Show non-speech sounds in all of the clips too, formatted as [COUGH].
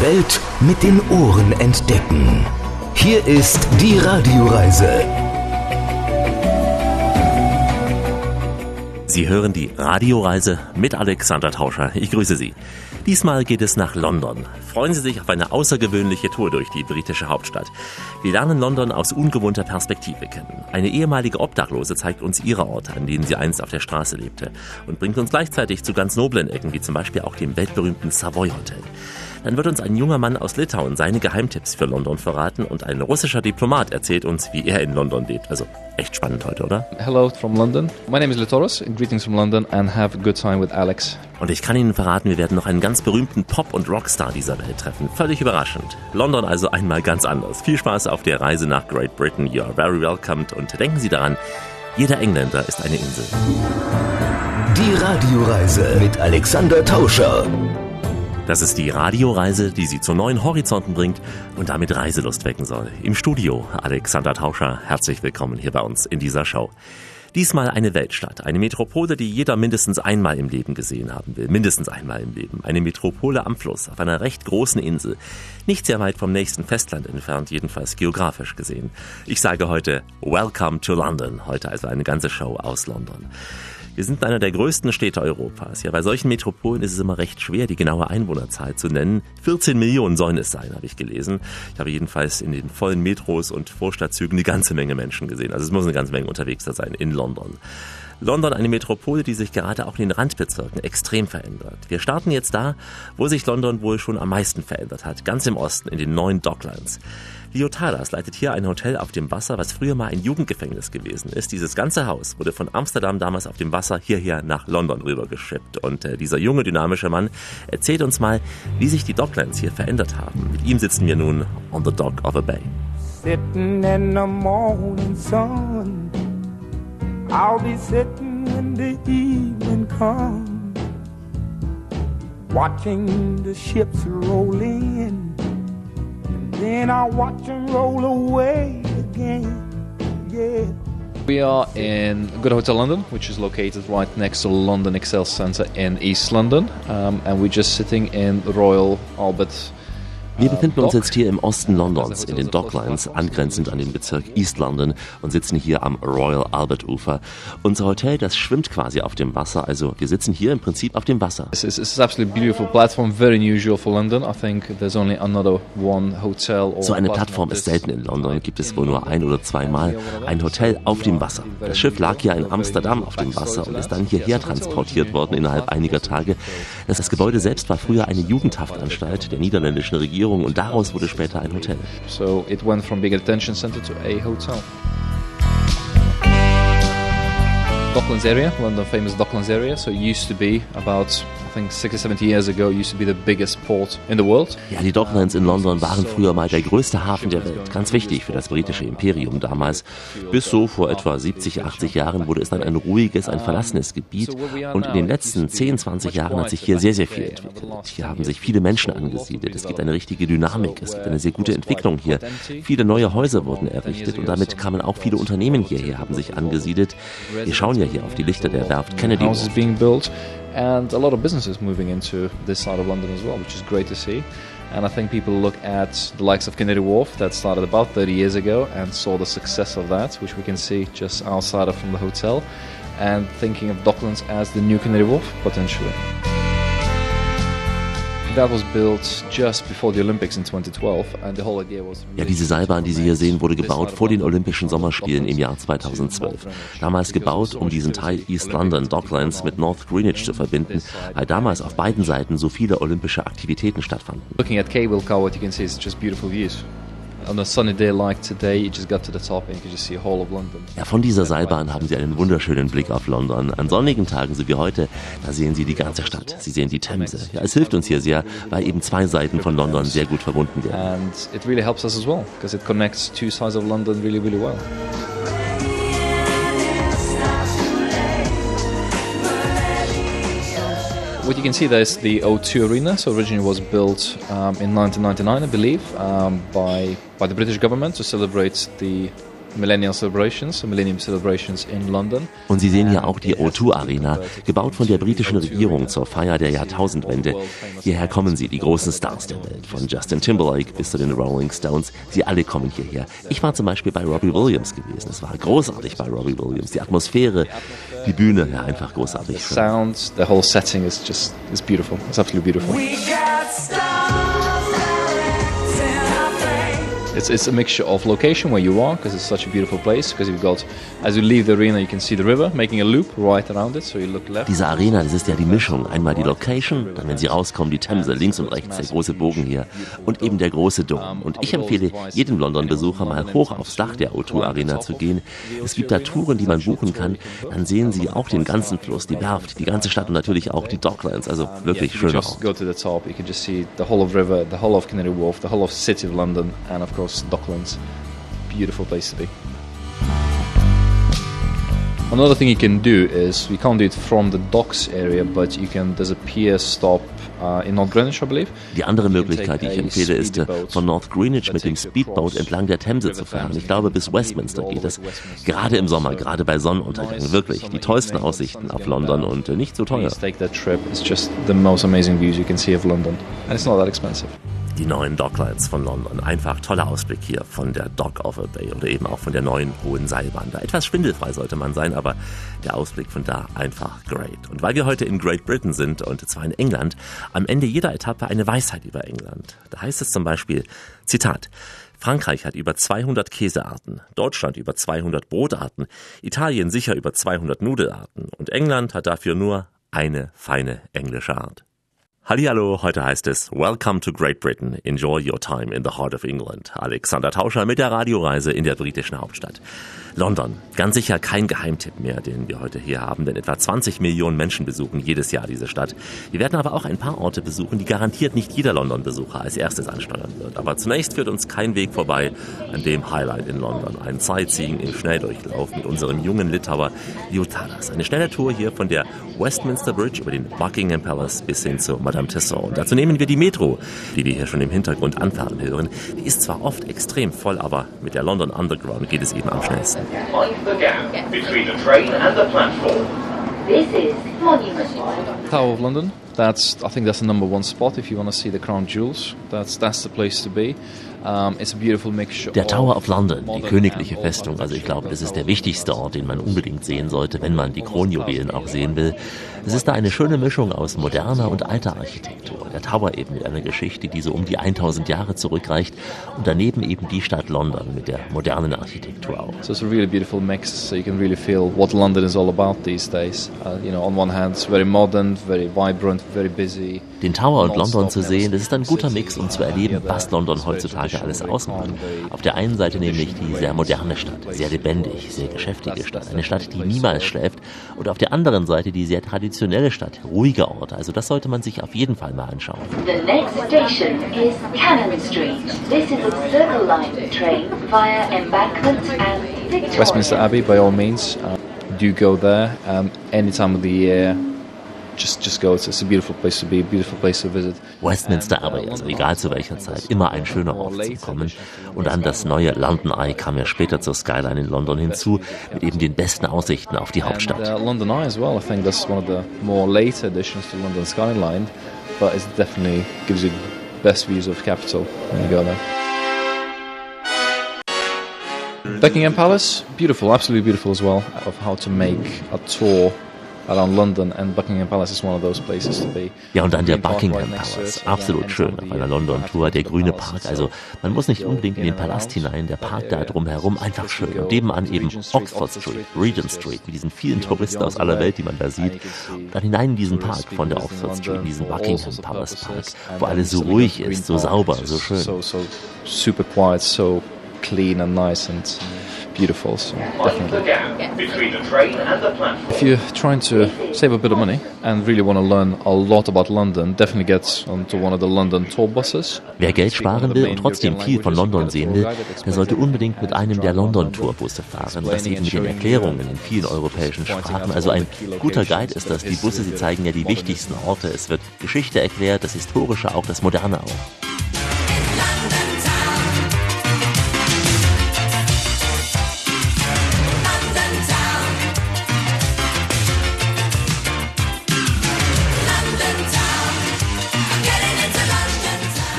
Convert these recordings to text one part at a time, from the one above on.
Welt mit den Ohren entdecken. Hier ist die Radioreise. Sie hören die Radioreise mit Alexander Tauscher. Ich grüße Sie. Diesmal geht es nach London. Freuen Sie sich auf eine außergewöhnliche Tour durch die britische Hauptstadt. Wir lernen London aus ungewohnter Perspektive kennen. Eine ehemalige Obdachlose zeigt uns ihre Orte, an denen sie einst auf der Straße lebte und bringt uns gleichzeitig zu ganz noblen Ecken, wie zum Beispiel auch dem weltberühmten Savoy Hotel. Dann wird uns ein junger Mann aus Litauen seine Geheimtipps für London verraten und ein russischer Diplomat erzählt uns, wie er in London lebt. Also echt spannend heute, oder? Hello from London. My name is Litoros. Greetings from London and have a good time with Alex. Und ich kann Ihnen verraten, wir werden noch einen ganz berühmten Pop- und Rockstar dieser Welt treffen. Völlig überraschend. London also einmal ganz anders. Viel Spaß auf der Reise nach Great Britain. You are very welcomed. Und denken Sie daran, jeder Engländer ist eine Insel. Die Radioreise mit Alexander Tauscher. Das ist die Radioreise, die Sie zu neuen Horizonten bringt und damit Reiselust wecken soll. Im Studio Alexander Tauscher, herzlich willkommen hier bei uns in dieser Show. Diesmal eine Weltstadt, eine Metropole, die jeder mindestens einmal im Leben gesehen haben will. Mindestens einmal im Leben. Eine Metropole am Fluss, auf einer recht großen Insel. Nicht sehr weit vom nächsten Festland entfernt, jedenfalls geografisch gesehen. Ich sage heute Welcome to London. Heute also eine ganze Show aus London. Wir sind einer der größten Städte Europas. Ja, bei solchen Metropolen ist es immer recht schwer, die genaue Einwohnerzahl zu nennen. 14 Millionen sollen es sein, habe ich gelesen. Ich habe jedenfalls in den vollen Metros und Vorstadtzügen eine ganze Menge Menschen gesehen. Also es muss eine ganze Menge unterwegs da sein in London. London eine Metropole, die sich gerade auch in den Randbezirken extrem verändert. Wir starten jetzt da, wo sich London wohl schon am meisten verändert hat, ganz im Osten, in den neuen Docklands. Liotadas leitet hier ein Hotel auf dem Wasser, was früher mal ein Jugendgefängnis gewesen ist. Dieses ganze Haus wurde von Amsterdam damals auf dem Wasser hierher nach London rübergeschippt. Und äh, dieser junge, dynamische Mann erzählt uns mal, wie sich die Docklands hier verändert haben. Mit ihm sitzen wir nun on the dock of a bay. Sitting in the morning sun, I'll be sitting when the evening comes, watching the ships roll in. and Then I'll watch them roll away again. Yeah. We are in Good Hotel London, which is located right next to London Excel Centre in East London, um, and we're just sitting in the Royal Albert Wir befinden uns jetzt hier im Osten Londons, in den Docklines, angrenzend an den Bezirk East London und sitzen hier am Royal Albert Ufer. Unser Hotel, das schwimmt quasi auf dem Wasser, also wir sitzen hier im Prinzip auf dem Wasser. It's, it's, it's absolutely beautiful platform, very unusual for London. I think there's only another one hotel So eine Plattform ist selten in London, gibt es wohl nur ein oder zweimal. Ein Hotel auf dem Wasser. Das Schiff lag ja in Amsterdam auf dem Wasser und ist dann hierher transportiert worden innerhalb einiger Tage. Das Gebäude selbst war früher eine Jugendhaftanstalt der niederländischen Regierung und daraus wurde später ein Hotel. So it went from being a detention center to a hotel. Docklands area, London famous Docklands area. So it used to be about, I think, 60, 70 years ago, it used to be the biggest port in the world. Ja, die Docklands in London waren früher mal der größte Hafen der Welt. Ganz wichtig für das britische Imperium damals. Bis so vor etwa 70, 80 Jahren wurde es dann ein ruhiges, ein verlassenes Gebiet. Und in den letzten 10, 20 Jahren hat sich hier sehr, sehr viel entwickelt. Hier haben sich viele Menschen angesiedelt. Es gibt eine richtige Dynamik. Es gibt eine sehr gute Entwicklung hier. Viele neue Häuser wurden errichtet und damit kamen auch viele Unternehmen hierher, haben sich angesiedelt. Wir schauen ja hier auf die Lichter der Werft Kennedy. Houses being built, and a lot of businesses moving into this side of London as well, which is great to see. And I think people look at the likes of Canary Wharf that started about 30 years ago and saw the success of that, which we can see just outside of from the hotel, and thinking of Docklands as the new Canary Wharf potentially. Ja, diese Seilbahn, die Sie hier sehen, wurde gebaut vor den Olympischen Sommerspielen im Jahr 2012. Damals gebaut, um diesen Teil East London Docklands mit North Greenwich zu verbinden, weil damals auf beiden Seiten so viele olympische Aktivitäten stattfanden. Looking at Cable Car, what you can see is just beautiful views. On a sunny day like today, you just got to the top and you can just see the whole of London. Ja, von dieser Seilbahn haben Sie einen wunderschönen Blick auf London. An sonnigen Tagen, so wie heute, da sehen Sie die ganze Stadt. Sie sehen die Themse. Ja, es hilft uns hier sehr, weil eben zwei Seiten von London sehr gut verbunden werden. And it really helps us as well because it connects two sides of London really, really well. What you can see there is the O2 Arena. So originally was built um, in 1999, I believe, um, by by the British government to celebrate the Millennial Celebrations, Millennium Celebrations in London. Und Sie sehen hier auch die O2 Arena, gebaut von der britischen Regierung zur Feier der Jahrtausendwende. Hierher kommen sie, die großen Stars der Welt, von Justin Timberlake bis zu den Rolling Stones. Sie alle kommen hierher. Ich war zum Beispiel bei Robbie Williams gewesen. Es war großartig bei Robbie Williams. Die Atmosphäre, die Bühne, ja, einfach großartig. The sounds, the whole setting is just is beautiful. It's absolutely beautiful. It's, it's a mixture of location where you are, because it's such a beautiful place. Because you've got, as you leave the arena, you can see the river making a loop right around it. So you look left. Diese Arena, das ist ja die Mischung. Einmal die Location, dann wenn Sie rauskommen, die Themse, links und rechts, der große Bogen hier und eben der große Dom. Und ich empfehle jedem London-Besucher mal hoch aufs Dach der O2 Arena zu gehen. Es gibt da Touren, die man buchen kann. Dann sehen Sie auch den ganzen Fluss, die Werft, die ganze Stadt und natürlich auch die Docklands. Also wirklich schön Ort. go to the top, you can just see the whole of river, the whole of Canary Wharf, the whole of city of London, and of course Docklands. Beautiful place to be. Another thing you can do is we can't do it from the docks area, but you can. There's a pier stop uh, in North Greenwich, I believe. Die andere Möglichkeit, die ich empfehle, ist von North Greenwich mit dem Speedboat entlang der Themse zu fahren. Ich glaube, bis Westminster geht es. Gerade im Sommer, gerade bei Sonnenuntergang. Wirklich die tollsten Aussichten auf London und äh, nicht so teuer. Take that trip. It's just the most amazing views you can see of London, and it's not that expensive. Die neuen Docklines von London. Einfach toller Ausblick hier von der Dock of a Bay oder eben auch von der neuen hohen Seilbahn. Da etwas schwindelfrei sollte man sein, aber der Ausblick von da einfach great. Und weil wir heute in Great Britain sind und zwar in England, am Ende jeder Etappe eine Weisheit über England. Da heißt es zum Beispiel, Zitat, Frankreich hat über 200 Käsearten, Deutschland über 200 Brotarten, Italien sicher über 200 Nudelarten und England hat dafür nur eine feine englische Art. Hallihallo, heute heißt es Welcome to Great Britain. Enjoy your time in the heart of England. Alexander Tauscher mit der Radioreise in der britischen Hauptstadt. London, ganz sicher kein Geheimtipp mehr, den wir heute hier haben, denn etwa 20 Millionen Menschen besuchen jedes Jahr diese Stadt. Wir werden aber auch ein paar Orte besuchen, die garantiert nicht jeder London-Besucher als erstes ansteuern wird. Aber zunächst führt uns kein Weg vorbei an dem Highlight in London. Ein Sightseeing im Schnelldurchlauf mit unserem jungen Litauer Liotaras. Eine schnelle Tour hier von der Westminster Bridge über den Buckingham Palace bis hin zu Madame Tussauds. Und dazu nehmen wir die Metro, die wir hier schon im Hintergrund anfahren hören. Die ist zwar oft extrem voll, aber mit der London Underground geht es eben am schnellsten. Mind the gap between the train and the platform. This is Monument. Tower of London. That's I think that's the number one spot if you want to see the crown jewels. That's that's the place to be. It's a beautiful mixture. Der Tower of London, die königliche Festung, also ich glaube, das ist der wichtigste Ort, den man unbedingt sehen sollte, wenn man die Kronjuwelen auch sehen will. Es ist da eine schöne Mischung aus moderner und alter Architektur. Der Tower eben mit einer Geschichte, die so um die 1000 Jahre zurückreicht und daneben eben die Stadt London mit der modernen Architektur auch. So it's a really beautiful mix. So you can really feel what London is all about these days. Uh, you know, on one hand, it's very modern, very vibrant, very busy. Den Tower und London zu sehen, das ist ein guter Mix, um zu erleben, was London heutzutage alles ausmacht. Auf der einen Seite nämlich die sehr moderne Stadt, sehr lebendig, sehr geschäftige Stadt, eine Stadt, die niemals schläft, und auf der anderen Seite die sehr traditionelle Stadt, ruhige Orte. Also das sollte man sich auf jeden Fall mal anschauen. The next station is Cannon Street. This is a Circle Line train via Embankment and Victoria. Westminster Abbey, by all means, uh, do go there um, any time of the year. Just, just go. It's, it's a beautiful place to be, a beautiful place to visit. Westminster uh, Abbey, also egal zu welcher Zeit, immer ein schöner Ort later Kommen. Und dann das neue London Eye kam ja später zur Skyline in London hinzu, mit eben den besten Aussichten auf die Hauptstadt. And uh, London Eye as well. I think that's one of the more later additions to London Skyline, but it definitely gives you best views of capital when you go there. Buckingham Palace, beautiful, absolutely beautiful as well. Of how to make a tour around London, and Buckingham Palace is one of those places to be. Ja, und dann der Buckingham Palace. Absolut schön auf the, einer uh, London-Tour. Der grüne Park. Also man muss nicht unbedingt in den Palast hinein. Der Park da drumherum einfach schön. Und nebenan eben Oxford Street, Regent Street, mit diesen vielen Touristen aus aller Welt, die man da sieht. Und dann hinein in diesen Park von der Oxford Street, in diesen Buckingham Palace. Park, wo alles so ruhig ist, so sauber, so schön. So, so super quiet, so clean and nice and beautiful. So definitely. gap between the train and the platform. If you're trying to save a bit of money and really want to learn a lot about London, definitely get onto one of the London tour buses. Wer Geld sparen will und trotzdem viel von London sehen will, der sollte unbedingt mit einem der London, London-Tourbusse fahren. Das eben mit den Erklärungen in vielen europäischen Sprachen. Also ein guter Guide ist das. Die Busse, sie zeigen ja die wichtigsten Orte. Es wird Geschichte erklärt, das Historische auch, das Moderne auch.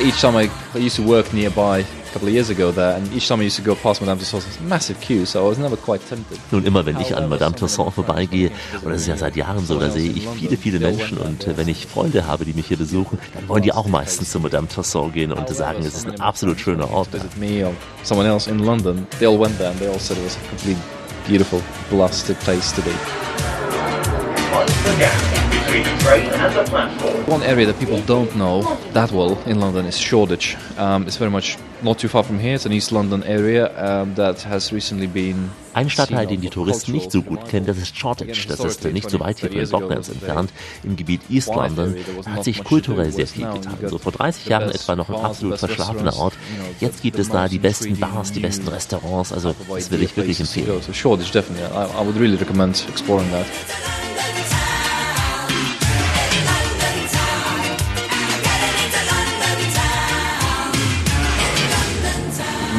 Each time I, I used to work nearby a couple of years ago there, and each time I used to go past Madame Tussauds, massive queue, so I was never quite tempted. Nun, immer wenn ich an Madame Tussauds vorbeigehe, und das ist ja seit Jahren so, da sehe ich viele, viele Menschen und äh, wenn ich Freunde habe, die mich hier besuchen, dann wollen die auch meistens zu Madame Tussauds gehen und sagen, es ist ein absolut schöner Ort. Visit me or someone else in London, they all went there and they all said it was a completely beautiful, blasted place to be. Once the gap between the train and the platform. One area that people don't know that well in London is Shoreditch. Um, it's very much not too far from here. It's an East London area um, that has recently been. Ein Stadtteil, den die Touristen nicht so gut kennen, das ist Shoreditch. Das ist nicht so weit hier von Docklands entfernt, im Gebiet East London. Hat sich kulturell sehr viel getan. So vor 30 Jahren etwa noch ein absolut verschlafener Ort. Jetzt gibt es da die besten Bars, die besten Restaurants. Also das will ich wirklich empfehlen. Shoreditch, definitely. I would really recommend exploring that.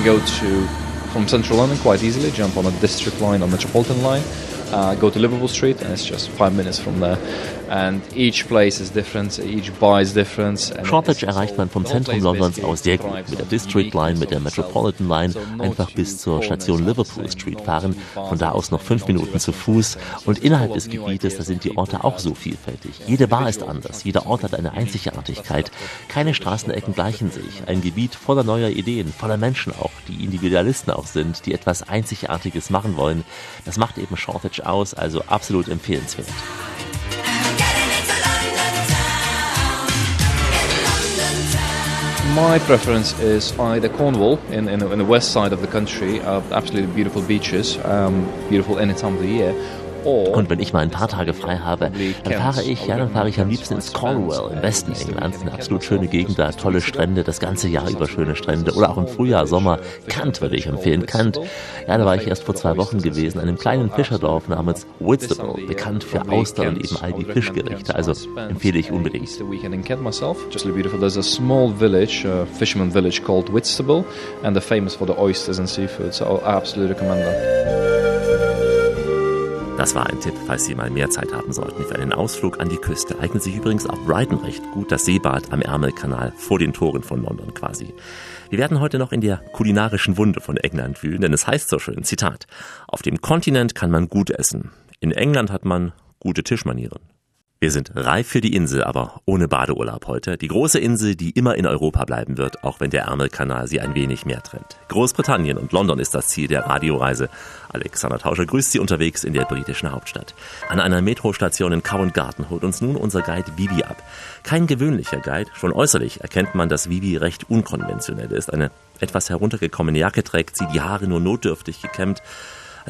Can go to from central London quite easily, jump on a district line or metropolitan line, uh, go to Liverpool Street, and it's just five minutes from there. And each place is different, each bar is different. Shoreditch it's- erreicht man vom Zentrum Londons aus sehr gut. Mit der District Line, mit der Metropolitan Line einfach bis zur Station Liverpool Street fahren. Von da aus noch fünf Minuten zu. Fuß. Und innerhalb des Gebietes, da sind die Orte auch so vielfältig. Jede Bar ist anders, jeder Ort hat eine Einzigartigkeit. Keine Straßenecken gleichen sich. Ein Gebiet voller neuer Ideen, voller Menschen auch, die Individualisten auch sind, die etwas Einzigartiges machen wollen. Das macht eben Shoreditch aus, also absolut empfehlenswert. My preference is either Cornwall in, in, in the west side of the country, uh, absolutely beautiful beaches, um, beautiful any time of the year. Und wenn ich mal ein paar Tage frei habe, dann fahre ich, ja, dann fahre ich am liebsten ins Cornwall im Westen Englands. Eine absolut schöne Gegend, da tolle Strände, das ganze Jahr über schöne Strände. Oder auch im Frühjahr, Sommer. Kant würde ich empfehlen. Kant. Ja, da war ich erst vor zwei Wochen gewesen, in einem kleinen Fischerdorf namens Whitstable, bekannt für Austern und eben all die Fischgerichte. Also empfehle ich unbedingt. Just beautiful. There's a small village, a fisherman village called Whitstable, and they're famous for the oysters and seafood. So I absolutely recommend that. Das war ein Tipp, falls Sie mal mehr Zeit haben sollten für einen Ausflug an die Küste. Eignet sich übrigens auf Brighton recht gut, das Seebad am Ärmelkanal vor den Toren von London quasi. Wir werden heute noch in der kulinarischen Wunde von England wühlen, denn es heißt so schön, Zitat, auf dem Kontinent kann man gut essen. In England hat man gute Tischmanieren. Wir sind reif für die Insel, aber ohne Badeurlaub heute. Die große Insel, die immer in Europa bleiben wird, auch wenn der Ärmelkanal sie ein wenig mehr trennt. Großbritannien und London ist das Ziel der Radioreise. Alexander Tauscher grüßt Sie unterwegs in der britischen Hauptstadt. An einer Metrostation in Covent Garden holt uns nun unser Guide Vivi ab. Kein gewöhnlicher Guide, schon äußerlich erkennt man, dass Vivi recht unkonventionell ist. Eine etwas heruntergekommene Jacke trägt sie, die Haare nur notdürftig gekämmt.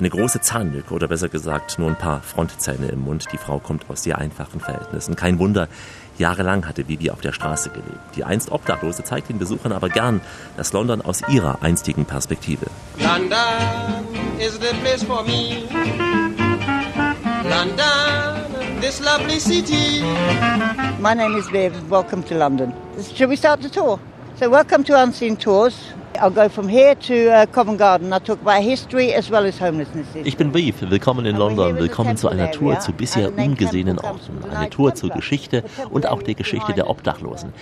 Eine große Zahnlücke oder besser gesagt nur ein paar Frontzähne im Mund. Die Frau kommt aus sehr einfachen Verhältnissen. Kein Wunder, jahrelang hatte Vivi auf der Straße gelebt. Die einst Obdachlose zeigt den Besuchern aber gern das London aus ihrer einstigen Perspektive. London is the place for me. London, this lovely city. My name is Viv. Welcome to London. Shall we start the tour? So, welcome to Unseen Tours. I'll go from here to uh, Covent Garden. I'll talk about history as well as homelessness. Ich bin Viv, willkommen in London, willkommen zu einer Tour zu bisher ungesehenen Orten, eine Tour zur Geschichte und auch der Geschichte der Obdachlosen.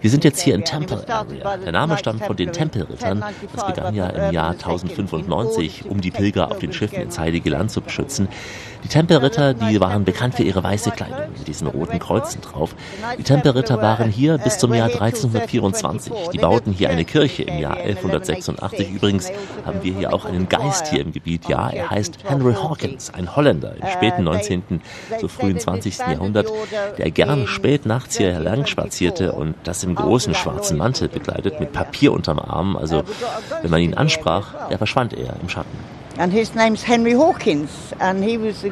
Wir sind jetzt hier in Temple Area. Der Name stammt von den Tempelrittern. Das begann ja im Jahr 1095, um die Pilger auf den Schiffen ins Heilige Land zu beschützen. Die Tempelritter, die waren bekannt für ihre weiße Kleidung mit diesen roten Kreuzen drauf. Die Tempelritter waren hier bis zum Jahr 1324. Die bauten hier eine Kirche im Jahr 1186. Übrigens haben wir hier auch einen Geist hier im Gebiet. Ja, er heißt Henry Hawkins, ein Holländer im späten 19., so frühen 20. Jahrhundert, der gern spät nachts hier lang spazierte und das im großen schwarzen Mantel bekleidet mit Papier unterm Arm. Also, wenn man ihn ansprach, da verschwand er im Schatten. And his name's Henry Hawkins, and he was a,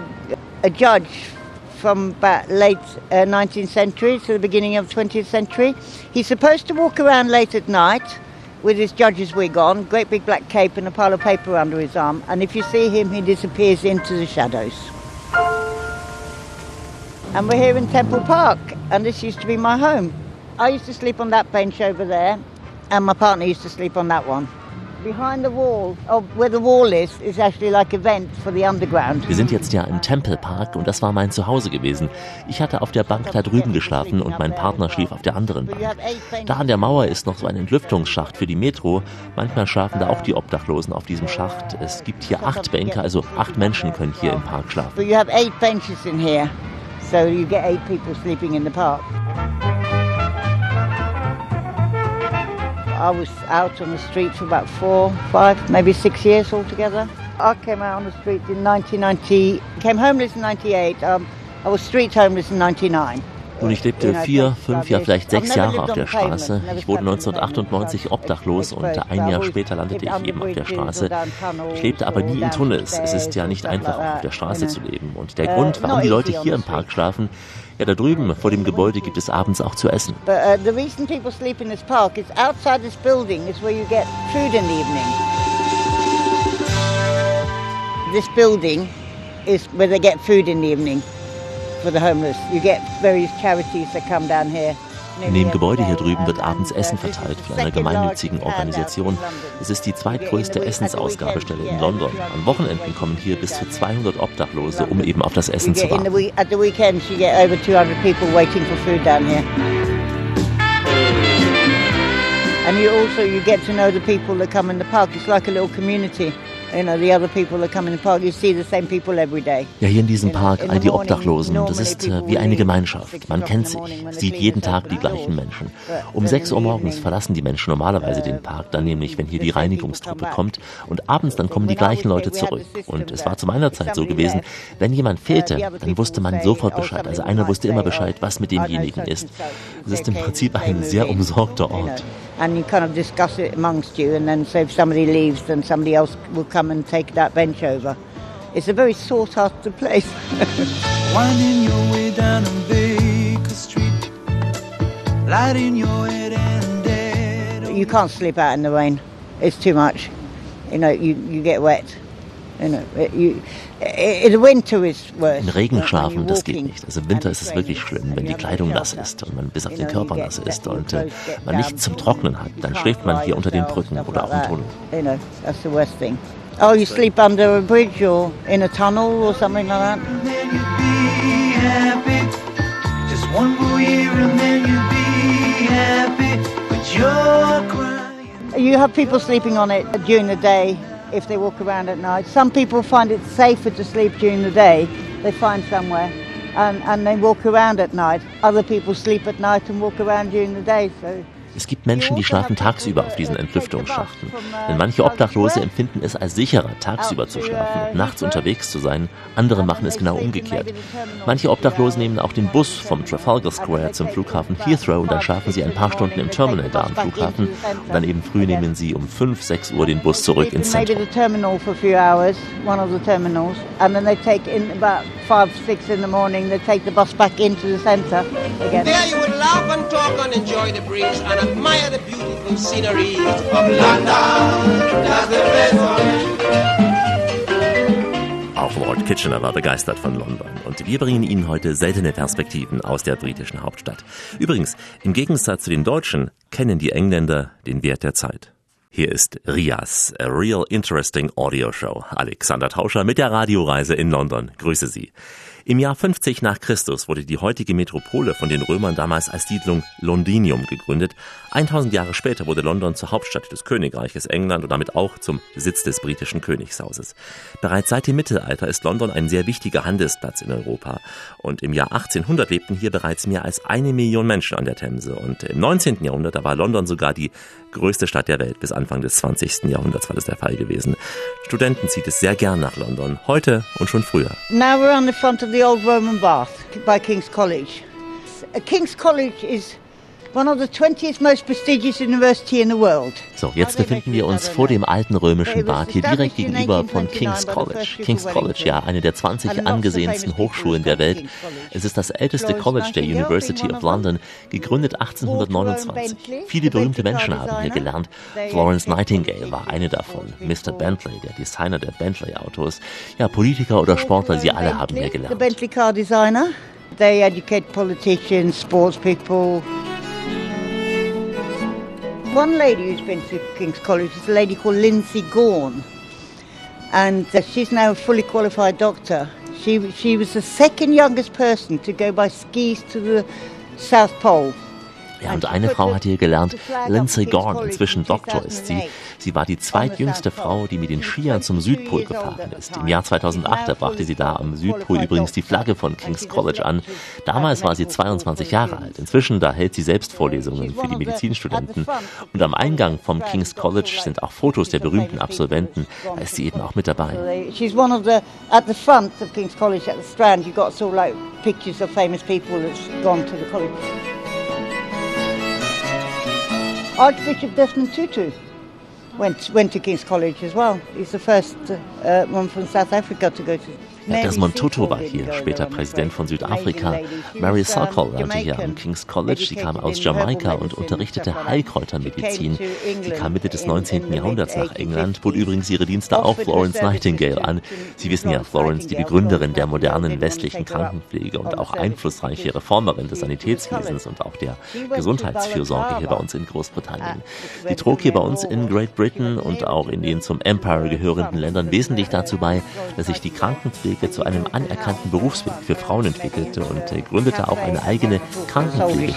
a judge from about late uh, 19th century to the beginning of 20th century. He's supposed to walk around late at night with his judge's wig on, great big black cape and a pile of paper under his arm, and if you see him, he disappears into the shadows. And we're here in Temple Park, and this used to be my home. I used to sleep on that bench over there, and my partner used to sleep on that one. Behind the wall, of where the wall is, is actually like a vent for the underground. Wir sind jetzt ja im Temple Park und das war mein Zuhause gewesen. Ich hatte auf der Bank da drüben geschlafen und mein Partner schlief auf der anderen Bank. Da an der Mauer ist noch so ein Entlüftungsschacht für die Metro. Manchmal schlafen da auch die Obdachlosen auf diesem Schacht. Es gibt hier acht Bänke, also acht Menschen können hier im Park schlafen. So you get eight people sleeping in the park. I was out on the street for about four, five, maybe six years altogether. I came out on the streets in 1990, came homeless in 98. Um, I was street homeless in 99. Und ich lebte vier, fünf, ja vielleicht sechs Jahre auf der Straße. Ich wurde 1998 obdachlos und ein Jahr später landete ich eben auf der Straße. Ich lebte aber nie in Tunnels. Es ist ja nicht einfach, auf der Straße zu leben. Und der Grund, warum die Leute hier im Park schlafen, ja, da drüben vor dem Gebäude gibt es abends auch zu essen. But uh, the reason people in this park is outside this building is where you get food in the evening. This building is where they get food in the evening for the homeless. You get various charities that come down here. In dem Gebäude hier drüben wird abends Essen verteilt von einer gemeinnützigen Organisation. Es ist die zweitgrößte Essensausgabestelle in London. An Wochenenden kommen hier bis zu 200 Obdachlose, um eben auf das Essen zu warten. week, at the weekends, you get over 200 people waiting for food down here. And you also you get to know the people that come in the park. It's like a little community. You know, the other people that come in the park, you see the same people every day. Ja, hier in diesem Park all die Obdachlosen. Das ist äh, wie eine Gemeinschaft. Man kennt sich, sieht jeden Tag die gleichen Menschen. Um 6 Uhr morgens verlassen die Menschen normalerweise den Park, dann nämlich, wenn hier die Reinigungstruppe kommt. Und abends dann kommen die gleichen Leute zurück. Und es war zu meiner Zeit so gewesen, wenn jemand fehlte, dann wusste man sofort Bescheid. Also einer wusste immer Bescheid, was mit demjenigen ist. Es ist im Prinzip ein sehr umsorgter Ort. And you kind of discuss it amongst you, and then so if somebody leaves, then somebody else will come and take that bench over. It's a very sought after place. [LAUGHS] Winding your way down on Baker Street, lighting your head and dead. you can't sleep out in the rain. It's too much. You know, you, you get wet. You know, it, you, i the winter is worse. Im Regen when schlafen, you're das geht nicht. Also im Winter and ist es it's wirklich schlimm, wenn and die you Kleidung nass ist und man bis auf You den Körper nass ist und äh, man nichts zum Trocknen hat. you Dann schläft man hier unter den Brücken oder auch im Tunnel. That. You know, that's the worst thing. Oh, you sleep under a bridge or in a tunnel or something like that? You'd be happy. Just one more year and then you'd be happy. But you're crying. You have people sleeping on it during the day if they walk around at night. Some people find it safer to sleep during the day. They find somewhere and, and they walk around at night. Other people sleep at night and walk around during the day. So Es gibt Menschen, die schlafen tagsüber auf diesen Entlüftungsschachten. Denn manche Obdachlose empfinden es als sicherer, tagsüber zu schlafen, nachts unterwegs zu sein. Andere machen es genau umgekehrt. Manche Obdachlose nehmen auch den Bus vom Trafalgar Square zum Flughafen Heathrow und dann schlafen sie ein paar Stunden im Terminal da am Flughafen. Und dann eben früh nehmen sie um 5, 6 Uhr den Bus zurück ins Zentrum. There you would laugh and talk and enjoy the breeze and admire the beautiful scenery of London. That's the me. Auch Lord Kitchener war begeistert von London und wir bringen Ihnen heute seltene Perspektiven aus der britischen Hauptstadt. Übrigens, im Gegensatz zu den Deutschen kennen die Engländer den Wert der Zeit. Hier ist Rias, a real interesting audio show. Alexander Tauscher mit der Radioreise in London. Grüße Sie. Im Jahr 50 nach Christus wurde die heutige Metropole von den Römern damals als Siedlung Londinium gegründet. 1000 Jahre später wurde London zur Hauptstadt des Königreiches England und damit auch zum Sitz des britischen Königshauses. Bereits seit dem Mittelalter ist London ein sehr wichtiger Handelsplatz in Europa. Und im Jahr 1800 lebten hier bereits mehr als eine Million Menschen an der Themse. Und im 19. Jahrhundert, da war London sogar die größte Stadt der Welt. Bis Anfang des 20. Jahrhunderts war das der Fall gewesen. Studenten zieht es sehr gern nach London. Heute und schon früher. Now we're on the front of the old Roman bath by King's College. King's College is So, jetzt befinden wir uns vor dem alten römischen Bad, hier direkt gegenüber von King's College. King's College, ja, eine der 20 angesehensten Hochschulen der Welt. Es ist das älteste College der University of London, gegründet 1829. Viele berühmte Menschen haben hier gelernt. Florence Nightingale war eine davon. Mr. Bentley, der Designer der Bentley-Autos. Ja, Politiker oder Sportler, sie alle haben hier gelernt. They educate politicians, sports people. One lady who's been to King's College is a lady called Lindsay Gorn, and uh, she's now a fully qualified doctor. She she was the second youngest person to go by skis to the South Pole. Ja, und eine Frau hat hier gelernt, Lindsay Gorn, inzwischen Doktor ist sie. Sie war die zweitjüngste Frau, die mit den Skiern zum Südpol gefahren ist. Im Jahr 2008 da brachte sie da am Südpol übrigens die Flagge von King's College an. Damals war sie 22 Jahre alt. Inzwischen da hält sie selbst Vorlesungen für die Medizinstudenten. Und am Eingang vom King's College sind auch Fotos der berühmten Absolventen. Da ist sie eben auch mit dabei. She's one of the at the front of King's College at Strand. You've got sort of like pictures of famous people that's gone to the college. Archbishop Desmond Tutu went went to King's College as well. He's the first uh, one from South Africa to go to. Ja, Desmond Tutu war hier, später Präsident von Südafrika. Mary Sokol lernte hier am King's College. Sie kam aus Jamaika und unterrichtete Heilkräutermedizin. Sie kam Mitte des 19. Jahrhunderts nach England, bot übrigens ihre Dienste auch Florence Nightingale an. Sie wissen ja, Florence, die Begründerin der modernen westlichen Krankenpflege und auch einflussreiche Reformerin des Sanitätswesens und auch der Gesundheitsfürsorge hier bei uns in Großbritannien. Sie trug hier bei uns in Great Britain und auch in den zum Empire gehörenden Ländern wesentlich dazu bei, dass sich die Krankenpflege Krankenpflege zu einem anerkannten Berufsweg für Frauen entwickelte und gründete auch eine eigene Krankenpflege.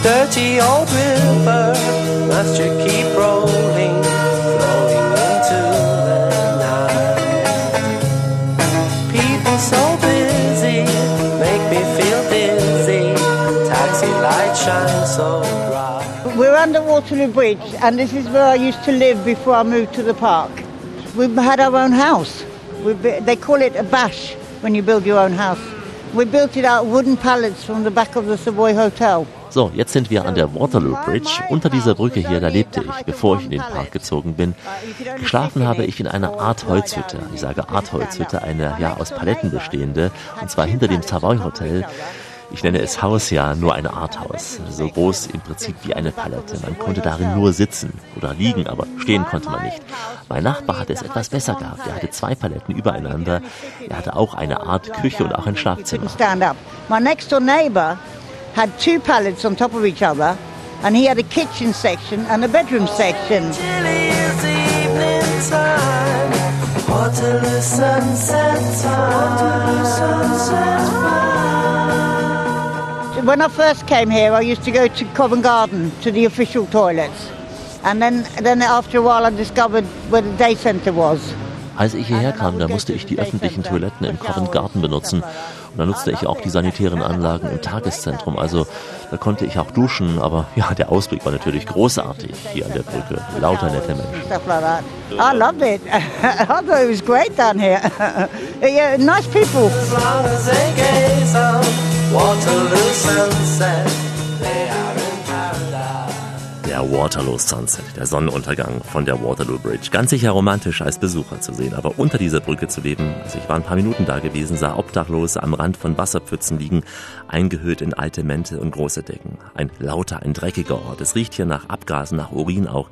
Dirty old river, must you keep rolling, flowing into the night. People so busy, make me feel dizzy, taxi lights shine so bright. We're under Waterloo Bridge, and this is where I used to live before I moved to the park. We had our own house. We, they call it a bash when you build your own house. We built it out wooden pallets from the back of the Savoy Hotel. So, jetzt sind wir an der Waterloo Bridge. Unter dieser Brücke hier, da lebte ich, bevor ich in den Park gezogen bin. Geschlafen habe ich in einer Art Holzhütte. Ich sage Art Holzhütte, eine ja aus Paletten bestehende, und zwar hinter dem Savoy Hotel. Ich nenne es Haus ja nur eine Art Haus, so groß im Prinzip wie eine Palette. Man konnte darin nur sitzen oder liegen, aber stehen konnte man nicht. Mein Nachbar hatte es etwas besser gehabt. Er hatte zwei Paletten übereinander. Er hatte auch eine Art Küche und auch ein Schlafzimmer. Stand up. My next door neighbor had two pallets on top of each other, and he had a kitchen section and a bedroom section. Waterloo sunset time. Waterloo sunset when I first came here, I used to go to Covent Garden to the official toilets. And then, then after a while, I discovered where the day centre was. Als ich hierher kam, da musste ich die öffentlichen Toiletten im Covent Garden benutzen. Und da nutzte ich auch die sanitären Anlagen im Tageszentrum. Also da konnte ich auch duschen, aber ja, der Ausblick war natürlich großartig hier an der Brücke. Lauter nette Menschen. I loved it. [LAUGHS] I thought it was great down here. [LAUGHS] yeah, nice people. Waterloo Sunset, they are in paradise. Der Waterloo Sunset, der Sonnenuntergang von der Waterloo Bridge. Ganz sicher romantisch als Besucher zu sehen, aber unter dieser Brücke zu leben, also ich war ein paar Minuten da gewesen, sah Obdachlose am Rand von Wasserpfützen liegen, eingehüllt in alte Mäntel und große Decken. Ein lauter, ein dreckiger Ort. Es riecht hier nach Abgasen, nach Urin auch.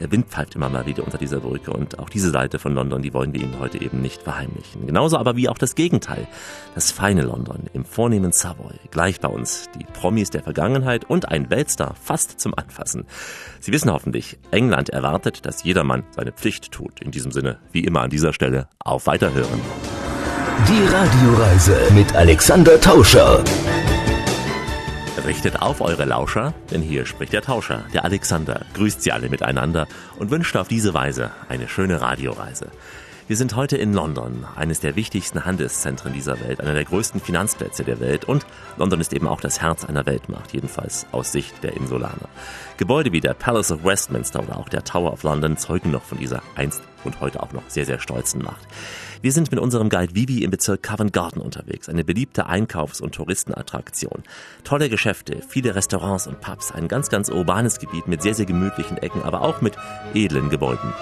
Der Wind pfeift immer mal wieder unter dieser Brücke und auch diese Seite von London, die wollen wir Ihnen heute eben nicht verheimlichen. Genauso aber wie auch das Gegenteil. Das feine London im vornehmen Savoy. Gleich bei uns die Promis der Vergangenheit und ein Weltstar fast zum Anfassen. Sie wissen hoffentlich, England erwartet, dass jedermann seine Pflicht tut. In diesem Sinne, wie immer an dieser Stelle, auf Weiterhören. Die Radioreise mit Alexander Tauscher. Richtet auf eure Lauscher, denn hier spricht der Tauscher, der Alexander, grüßt sie alle miteinander und wünscht auf diese Weise eine schöne Radioreise. Wir sind heute in London, eines der wichtigsten Handelszentren dieser Welt, einer der größten Finanzplätze der Welt und London ist eben auch das Herz einer Weltmacht, jedenfalls aus Sicht der Insulaner. Gebäude wie der Palace of Westminster oder auch der Tower of London zeugen noch von dieser einst und heute auch noch sehr, sehr stolzen Macht. Wir sind mit unserem Guide Vivi im Bezirk Covent Garden unterwegs, eine beliebte Einkaufs- und Touristenattraktion. Tolle Geschäfte, viele Restaurants und Pubs, ein ganz, ganz urbanes Gebiet mit sehr, sehr gemütlichen Ecken, aber auch mit edlen Gebäuden.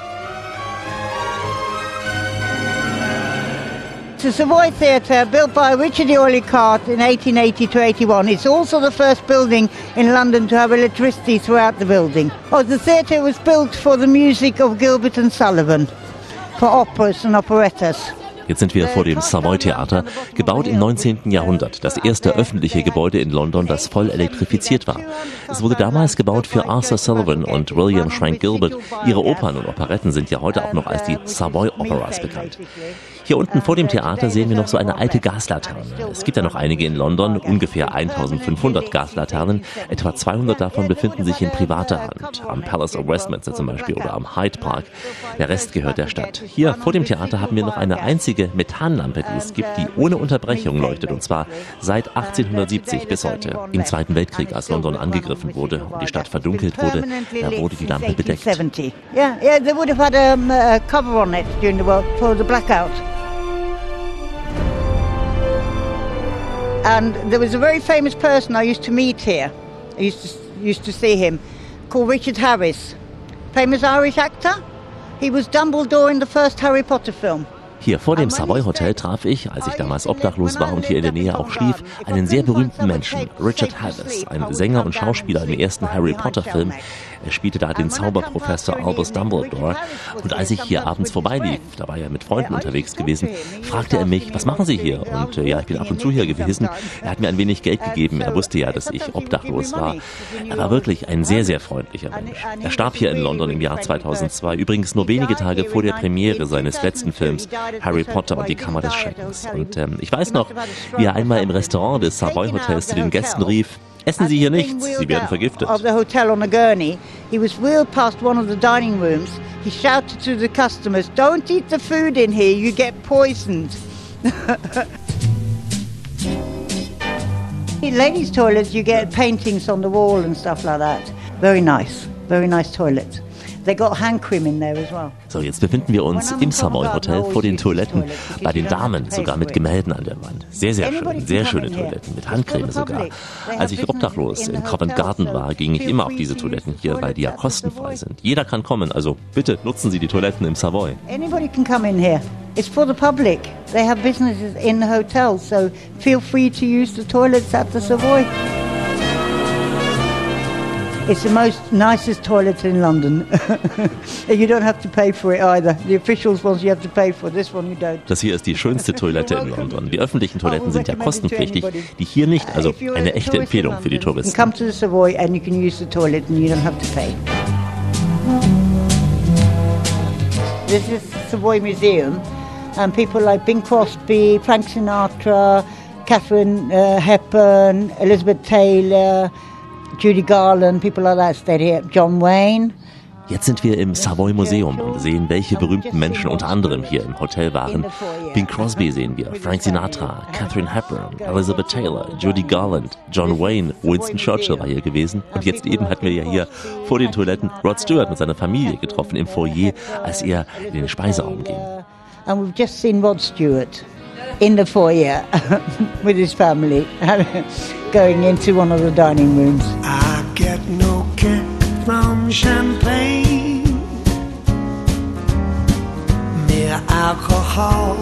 The Savoy Theatre, built by Richard. Olicart in 1880 to 81. It's also the first building in London to have electricity throughout the building. Oh, the theatre was built for the music of Gilbert and Sullivan, Jetzt sind wir vor dem Savoy Theater, gebaut im 19. Jahrhundert. Das erste öffentliche Gebäude in London, das voll elektrifiziert war. Es wurde damals gebaut für Arthur Sullivan und William Frank Gilbert. Ihre Opern und Operetten sind ja heute auch noch als die Savoy Operas bekannt. Hier unten vor dem Theater sehen wir noch so eine alte Gaslaterne. Es gibt ja noch einige in London, ungefähr 1500 Gaslaternen. Etwa 200 davon befinden sich in privater Hand. Am Palace of Westminster zum Beispiel oder am Hyde Park. Der Rest gehört der Stadt. Hier vor dem Theater haben wir noch eine einzige Methanlampe, die es gibt, die ohne Unterbrechung leuchtet. Und zwar seit 1870 bis heute. Im Zweiten Weltkrieg, als London angegriffen wurde und die Stadt verdunkelt wurde, da wurde die Lampe bedeckt. Yeah, yeah, they would have had a cover on it during the war for the blackout. And there was a very famous person I used to meet here. I used to, used to see him, called Richard Harris, famous Irish actor. He was Dumbledore in the first Harry Potter film. Hier vor dem Savoy Hotel traf ich, als ich damals obdachlos war und hier in der Nähe auch schlief, einen sehr berühmten Menschen, Richard Harris, ein Sänger und Schauspieler im ersten Harry Potter Film. Er spielte da den Zauberprofessor Albus Dumbledore. Und als ich hier abends vorbeilief, da war er mit Freunden unterwegs gewesen, fragte er mich, was machen Sie hier? Und äh, ja, ich bin ab und zu hier gewesen. Er hat mir ein wenig Geld gegeben. Er wusste ja, dass ich obdachlos war. Er war wirklich ein sehr, sehr freundlicher Mensch. Er starb hier in London im Jahr 2002, übrigens nur wenige Tage vor der Premiere seines letzten Films Harry Potter und die Kammer des Schreckens. Und ähm, ich weiß noch, wie er einmal im Restaurant des Savoy Hotels zu den Gästen rief, Essen Sie hier nichts, Sie werden vergiftet. Of the hotel on a gurney, he was wheeled past one of the dining rooms. He shouted to the customers, "Don't eat the food in here. You get poisoned." [LAUGHS] in ladies' toilets, you get paintings on the wall and stuff like that. Very nice, very nice toilets. They got hand cream in there as well. So, jetzt befinden wir uns im Savoy Hotel vor den Toiletten, bei den Damen, sogar mit Gemälden an der Wand. Sehr, sehr schön, sehr schöne Toiletten, mit Handcreme sogar. Als ich obdachlos in Covent Garden war, ging ich immer auf diese Toiletten hier, weil die ja kostenfrei sind. Jeder kann kommen, also bitte nutzen Sie die Toiletten im Savoy. Anybody can come in here. It's for the public. They have businesses in the hotel, so feel free to use the toilets at the Savoy. It's the most nicest toilet in London. [LAUGHS] you don't have to pay for it either. The officials ones you have to pay for. This one you don't. Das hier ist die schönste [LAUGHS] Toilette in London. Die öffentlichen Toiletten sind ja kostenpflichtig, die hier nicht. Also eine echte Empfehlung für die Touristen. Come to the Savoy and you can use the toilet and you don't have to pay. This is the Savoy Museum, and people like Bing Crosby, Frank Sinatra, Catherine uh, Hepburn, Elizabeth Taylor, Judy Garland, people like that stayed here. John Wayne. Jetzt sind wir im Savoy Museum und sehen, welche berühmten Menschen unter anderem hier im Hotel waren. Bing Crosby sehen wir, Frank Sinatra, Catherine Hepburn, Elizabeth Taylor, Judy Garland, John Wayne, Winston Churchill war hier gewesen. Und jetzt eben hatten wir ja hier vor den Toiletten Rod Stewart mit seiner Familie getroffen im Foyer, als er in den Speiseraum ging. And we've just seen Rod Stewart in the foyer [LAUGHS] with his family [LAUGHS] going into one of the dining rooms. I get no kick from champagne. Mere alcohol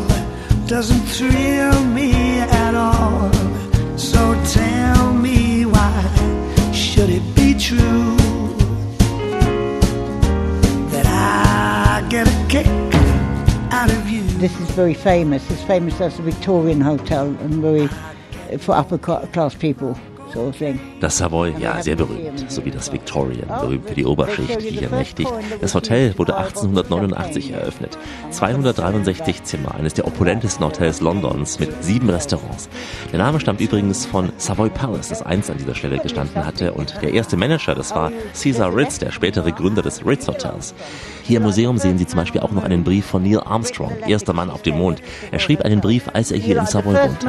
doesn't thrill me at all. So tell me why should it be true that I get a kick out of you? This is very famous. It's famous as the Victorian hotel and very for upper class people. Das Savoy, ja, sehr berühmt, so wie das Victorian, berühmt für die Oberschicht, die hier mächtigt. Das Hotel wurde 1889 eröffnet. 263 Zimmer, eines der opulentesten Hotels Londons mit sieben Restaurants. Der Name stammt übrigens von Savoy Palace, das einst an dieser Stelle gestanden hatte. Und der erste Manager, das war Caesar Ritz, der spätere Gründer des Ritz Hotels. Hier im Museum sehen Sie zum Beispiel auch noch einen Brief von Neil Armstrong, erster Mann auf dem Mond. Er schrieb einen Brief, als er hier im Savoy wohnte.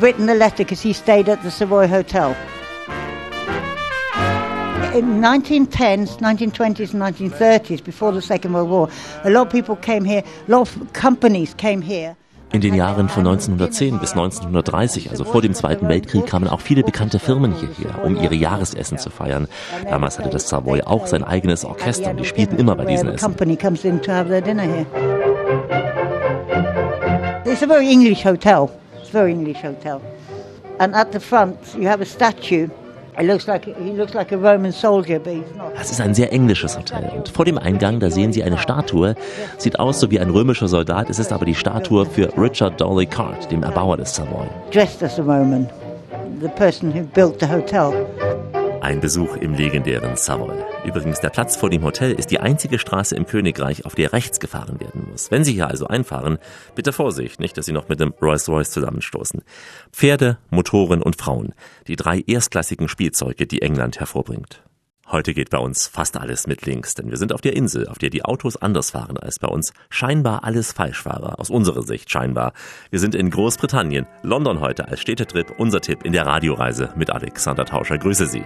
Written the letter because he stayed at the Savoy Hotel. In 1910s, 1920s, and 1930s, before the Second World War, a lot of people came here, a lot of companies came here. In den Jahren von 1910 bis 1930, also vor dem Zweiten Weltkrieg, kamen auch viele bekannte Firmen hierher, um ihre Jahresessen zu feiern. Damals hatte das Savoy auch sein eigenes Orchester und die spielten immer bei diesen Essen. It's a very English hotel. Very English hotel. And at the front, you have a statue It looks like he looks like a Roman soldier, but he's not. Das ist ein sehr englisches Hotel. Und vor dem Eingang, da sehen Sie eine Statue. Sieht aus so wie ein römischer Soldat. Es ist aber die Statue für Richard Dawley Cart, dem Erbauer des Savoy. Dressed as a Roman, the person who built the hotel. Ein Besuch im legendären Savoy. Übrigens, der Platz vor dem Hotel ist die einzige Straße im Königreich, auf der rechts gefahren werden muss. Wenn Sie hier also einfahren, bitte Vorsicht, nicht, dass Sie noch mit dem Rolls-Royce zusammenstoßen. Pferde, Motoren und Frauen. Die drei erstklassigen Spielzeuge, die England hervorbringt. Heute geht bei uns fast alles mit links, denn wir sind auf der Insel, auf der die Autos anders fahren als bei uns. Scheinbar alles Falschfahrer, aus unserer Sicht scheinbar. Wir sind in Großbritannien, London heute als Städtetrip, unser Tipp in der Radioreise mit Alexander Tauscher. Grüße Sie.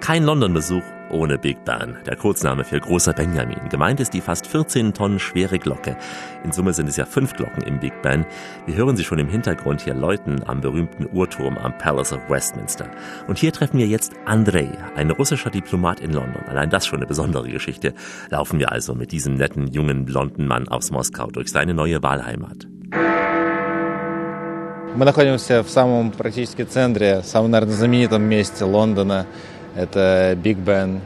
Kein London-Besuch ohne Big Ben, der Kurzname für großer Benjamin. Gemeint ist die fast 14 Tonnen schwere Glocke. In Summe sind es ja fünf Glocken im Big Ben. Wir hören sie schon im Hintergrund hier läuten am berühmten Uhrturm am Palace of Westminster. Und hier treffen wir jetzt Andrei, ein russischer Diplomat in London. Allein das schon eine besondere Geschichte. Laufen wir also mit diesem netten, jungen, blonden Mann aus Moskau durch seine neue Wahlheimat. Мы находимся в самом практически центре, самом, наверное, знаменитом месте Лондона. Это Биг Бен,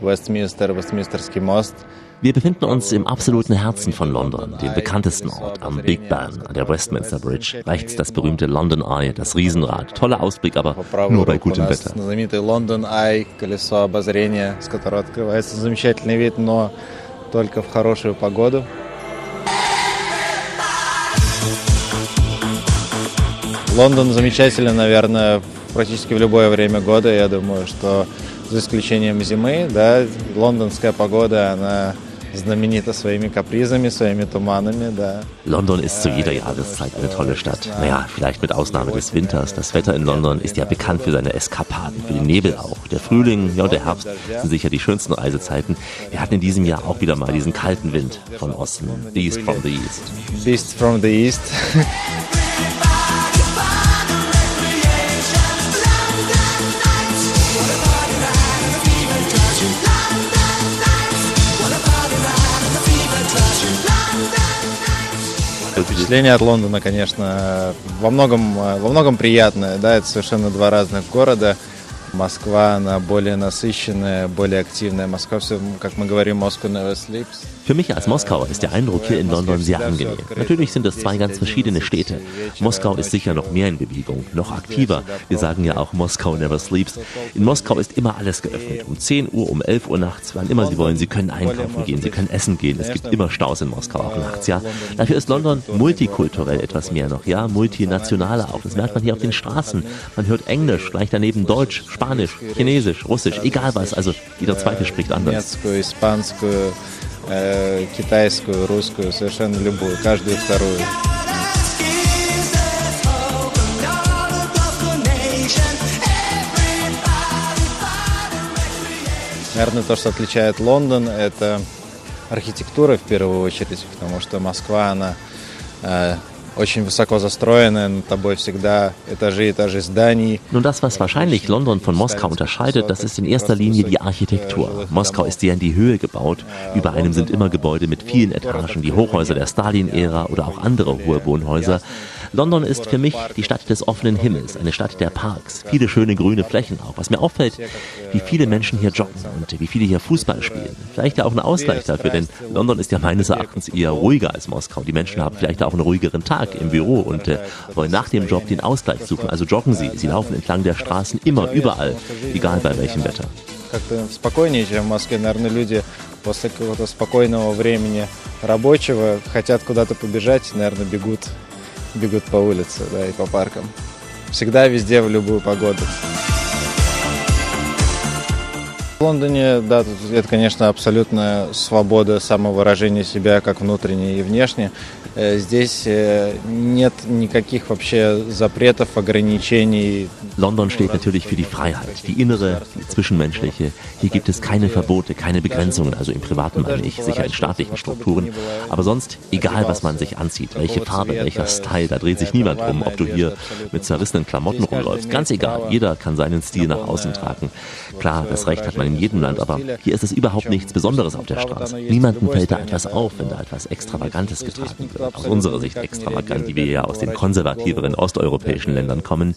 Westminster, Westminsterский мост. Wir befinden uns im absoluten Herzen von London, dem bekanntesten Ort, am Big Ben, an der Westminster Bridge. Rechts das berühmte London Eye, das Riesenrad. Toller Ausblick, aber nur bei gutem у нас Wetter. знаменитый Лондон Ай, колесо обозрения, с которого открывается замечательный вид, но только в хорошую погоду. Лондон замечателен, наверное, практически в любое время года. Я думаю, что за исключением зимы, да, лондонская погода, она знаменита своими капризами, своими туманами, да. London ist zu jeder Jahreszeit eine tolle Stadt. Naja, vielleicht mit Ausnahme des Winters. Das Wetter in London ist ja bekannt für seine Eskapaden, für den Nebel auch. Der Frühling, ja und der Herbst sind sicher die schönsten Reisezeiten. Wir hatten in diesem Jahr auch wieder mal diesen kalten Wind von Osten. Beast from the East. Beast from the East. [LAUGHS] Впечатление от Лондона, конечно, во многом, э, во многом приятное. Да, это совершенно два разных города. Москва, она более насыщенная, более активная. Москва, все, как мы говорим, Moscow never sleeps. Für mich als Moskauer ist der Eindruck hier in London sehr angenehm. Natürlich sind es zwei ganz verschiedene Städte. Moskau ist sicher noch mehr in Bewegung, noch aktiver. Wir sagen ja auch Moskau never sleeps. In Moskau ist immer alles geöffnet. Um 10 Uhr, um 11 Uhr nachts, wann immer Sie wollen. Sie können einkaufen gehen, Sie können essen gehen. Es gibt immer Staus in Moskau, auch nachts, ja. Dafür ist London multikulturell etwas mehr noch, ja. Multinationaler auch. Das merkt man hier auf den Straßen. Man hört Englisch, gleich daneben Deutsch, Spanisch, Chinesisch, Russisch, egal was. Also jeder Zweite spricht anders. Э, китайскую, русскую, совершенно любую, каждую вторую. Наверное, то, что отличает Лондон, это архитектура в первую очередь, потому что Москва, она э, очень высоко застроенная, над тобой всегда этажи, этажи зданий. Nun, das, was wahrscheinlich London von Moskau unterscheidet, das ist in erster Linie die Architektur. Moskau ist sehr in die Höhe gebaut. Über einem sind immer Gebäude mit vielen Etagen, die Hochhäuser der Stalin-Ära oder auch andere hohe Wohnhäuser. London ist für mich die Stadt des offenen Himmels, eine Stadt der Parks, viele schöne grüne Flächen auch. Was mir auffällt, wie viele Menschen hier joggen und wie viele hier Fußball spielen. Vielleicht ja auch ein Ausgleich dafür, denn London ist ja meines Erachtens eher ruhiger als Moskau. Die Menschen haben vielleicht auch einen ruhigeren Tag im Büro und äh, wollen nach dem Job den Ausgleich suchen. Also joggen sie, sie laufen entlang der Straßen immer, überall, egal bei welchem Wetter. Как-то спокойнее, чем в Москве. Наверное, люди после какого-то спокойного времени рабочего хотят куда-то побежать, наверное, бегут, бегут по улице, да, и по паркам. Всегда, везде, в любую погоду. В Лондоне, да, тут это, конечно, абсолютная свобода самовыражения себя как внутренне и внешне. London steht natürlich für die Freiheit, die innere, die zwischenmenschliche. Hier gibt es keine Verbote, keine Begrenzungen, also im privaten meine ich, sicher in staatlichen Strukturen. Aber sonst, egal was man sich anzieht, welche Farbe, welcher Style, da dreht sich niemand um, ob du hier mit zerrissenen Klamotten rumläufst. Ganz egal, jeder kann seinen Stil nach außen tragen. Klar, das Recht hat man in jedem Land, aber hier ist es überhaupt nichts Besonderes auf der Straße. Niemandem fällt da etwas auf, wenn da etwas Extravagantes getragen wird Aus unserer Sicht extravagant, die wir ja aus den konservativeren osteuropäischen Ländern kommen.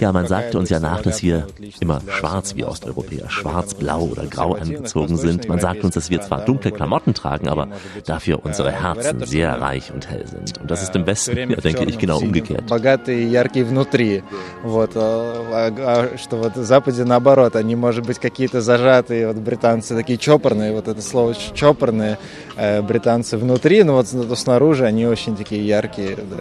Ja, man sagte uns ja nach, dass wir immer schwarz wie Osteuropäer, schwarz, blau oder grau angezogen sind. Man sagt uns, dass wir zwar dunkle Klamotten tragen, aber dafür unsere Herzen sehr reich und hell sind. Und das ist im Westen, ja, denke ich, genau umgekehrt. Вот, а, а, что вот в Западе наоборот, они, может быть, какие-то зажатые, вот британцы такие чопорные, вот это слово чопорные, э, британцы внутри, но вот снаружи они очень такие яркие. Да.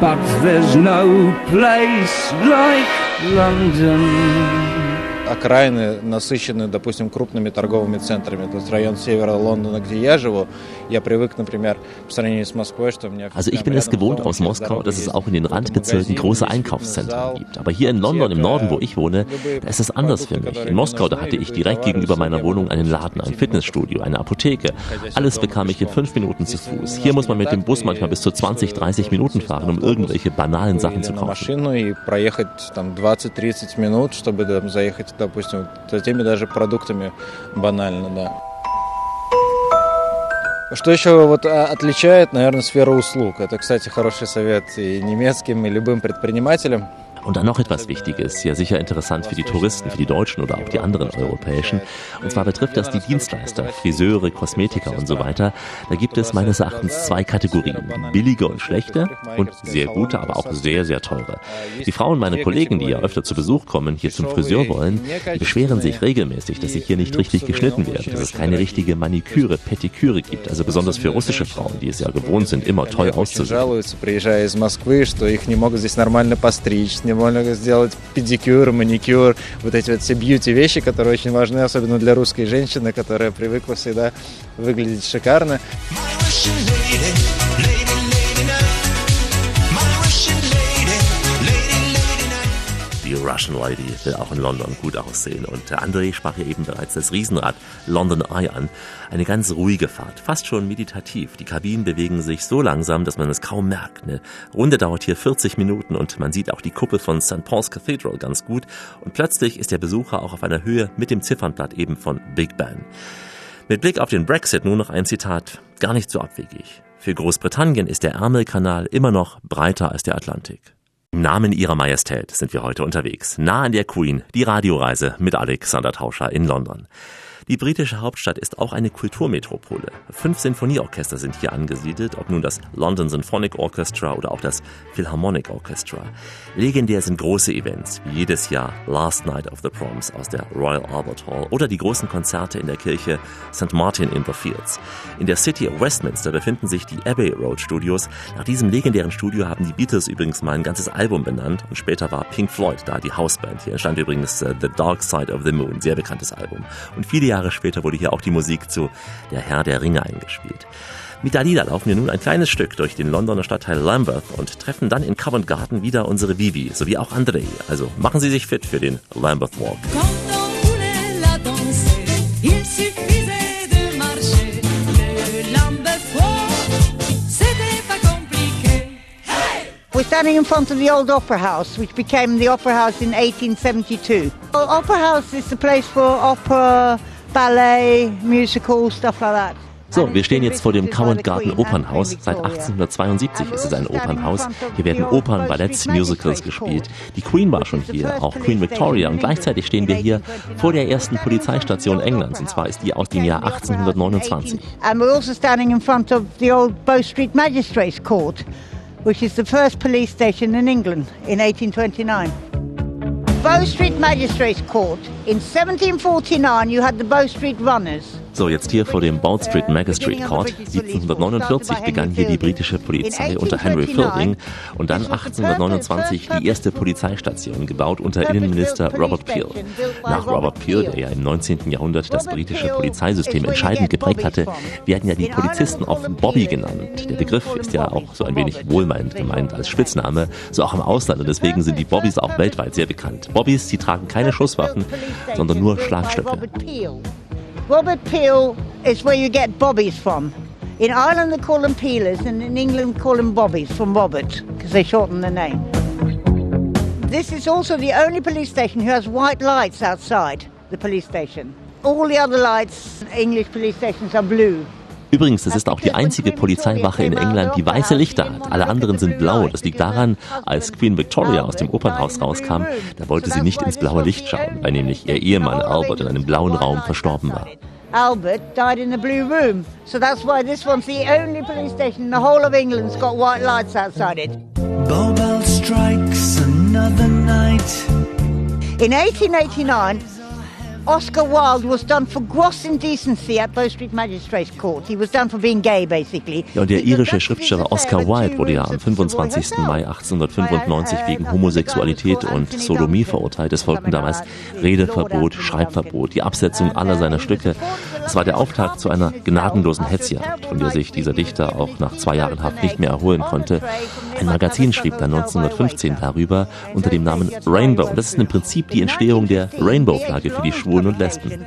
But there's no place like London. окраины насыщены, допустим, крупными торговыми центрами. Это район севера Лондона, где я живу. Я привык, например, по сравнению с Москвой, что у меня... Also ich bin es gewohnt aus Moskau, dass es auch in den Randbezirken große Einkaufszentren gibt. Aber hier in London, im Norden, wo ich wohne, da ist es anders für mich. In Moskau, da hatte ich direkt gegenüber meiner Wohnung einen Laden, ein Fitnessstudio, eine Apotheke. Alles bekam ich in fünf Minuten zu Fuß. Hier muss man mit dem Bus manchmal bis zu 20, 30 Minuten fahren, um irgendwelche banalen Sachen zu kaufen. 20-30 минут, чтобы заехать допустим, за теми даже продуктами банально, да. Что еще вот отличает, наверное, сферу услуг? Это, кстати, хороший совет и немецким, и любым предпринимателям. Und dann noch etwas Wichtiges, ja sicher interessant für die Touristen, für die Deutschen oder auch die anderen europäischen. Und zwar betrifft das die Dienstleister, Friseure, Kosmetiker und so weiter. Da gibt es meines Erachtens zwei Kategorien. Billige und schlechte und sehr gute, aber auch sehr, sehr teure. Die Frauen, meine Kollegen, die ja öfter zu Besuch kommen, hier zum Friseur wollen, die beschweren sich regelmäßig, dass sie hier nicht richtig geschnitten werden, dass es keine richtige Maniküre, Petiküre gibt. Also besonders für russische Frauen, die es ja gewohnt sind, immer toll auszusehen можно сделать педикюр, маникюр, вот эти вот все бьюти-вещи, которые очень важны, особенно для русской женщины, которая привыкла всегда выглядеть шикарно. Die Russian Lady will auch in London gut aussehen. Und André sprach ja eben bereits das Riesenrad London Eye an. Eine ganz ruhige Fahrt, fast schon meditativ. Die Kabinen bewegen sich so langsam, dass man es kaum merkt. Eine Runde dauert hier 40 Minuten und man sieht auch die Kuppel von St. Paul's Cathedral ganz gut. Und plötzlich ist der Besucher auch auf einer Höhe mit dem Ziffernblatt eben von Big Ben. Mit Blick auf den Brexit nur noch ein Zitat, gar nicht so abwegig. Für Großbritannien ist der Ärmelkanal immer noch breiter als der Atlantik. Im Namen ihrer Majestät sind wir heute unterwegs. Nah an der Queen, die Radioreise mit Alexander Tauscher in London. Die britische Hauptstadt ist auch eine Kulturmetropole. Fünf Sinfonieorchester sind hier angesiedelt, ob nun das London Symphonic Orchestra oder auch das Philharmonic Orchestra. Legendär sind große Events, wie jedes Jahr Last Night of the Proms aus der Royal Albert Hall oder die großen Konzerte in der Kirche St. Martin in the Fields. In der City of Westminster befinden sich die Abbey Road Studios. Nach diesem legendären Studio haben die Beatles übrigens mal ein ganzes Album benannt und später war Pink Floyd da, die Hausband. Hier entstand übrigens uh, The Dark Side of the Moon, sehr bekanntes Album. Und viele Jahre später wurde hier auch die Musik zu Der Herr der Ringe eingespielt. Mit Dalida laufen wir nun ein kleines Stück durch den Londoner Stadtteil Lambeth und treffen dann in Covent Garden wieder unsere Vivi sowie auch André. Also machen Sie sich fit für den Lambeth Walk. We're standing in front of the old Opera House, which became the Opera House in 1872. Well, opera House is the place for opera, ballet, musical, stuff like that. So, wir stehen jetzt vor dem Covent Garden Opernhaus. Seit 1872 ist es ein Opernhaus. Hier werden Opern, Balletts, Musicals gespielt. Die Queen war schon hier, auch Queen Victoria. Und gleichzeitig stehen wir hier vor der ersten Polizeistation Englands. Und zwar ist die aus dem Jahr 1829. And we're also standing in front of the old Bow Street Magistrates Court. which is the first police station in England in 1829. Bow Street Magistrates Court. In 1749 you had the Bow Street Runners. So, jetzt hier vor dem Bound Street Magistrate Court. 1749 begann hier die britische Polizei unter Henry Fielding und dann 1829 die erste Polizeistation, gebaut unter Innenminister Robert Peel. Nach Robert Peel, der ja im 19. Jahrhundert das britische Polizeisystem entscheidend geprägt hatte, werden ja die Polizisten oft Bobby genannt. Der Begriff ist ja auch so ein wenig wohlmeinend gemeint als Spitzname, so auch im Ausland. Und deswegen sind die Bobbys auch weltweit sehr bekannt. Bobbys, die tragen keine Schusswaffen, sondern nur Schlagstöcke. Robert Peel is where you get bobbies from. In Ireland, they call them peelers, and in England, call them bobbies from Robert, because they shorten the name. This is also the only police station who has white lights outside the police station. All the other lights, English police stations, are blue. Übrigens, es ist auch die einzige Polizeiwache in England, die weiße Lichter hat. Alle anderen sind blau. Das liegt daran, als Queen Victoria aus dem Opernhaus rauskam, da wollte sie nicht ins blaue Licht schauen, weil nämlich ihr Ehemann Albert in einem blauen Raum verstorben war. Albert died in the blue room, so that's why this one's the only police station in the whole of England's got white lights outside it. Bow bell strikes another night. In 1889, Oscar Wilde was done for gross indecency at Bow Street Magistrates Court. He was done for being gay, basically. Ja, und der irische Schriftsteller Oscar Wilde wurde ja am 25. Mai 1895 wegen Homosexualität und Sodomie verurteilt. Es folgten damals Redeverbot, Schreibverbot, die Absetzung aller seiner Stücke. Es war der Auftakt zu einer gnadenlosen Hetzjagd, von der sich dieser Dichter auch nach zwei Jahren Haft nicht mehr erholen konnte. Ein Magazin schrieb dann 1915 darüber unter dem Namen Rainbow. Und das ist im Prinzip die Entstehung der Rainbow-Flagge für die Schwulen und Lesben.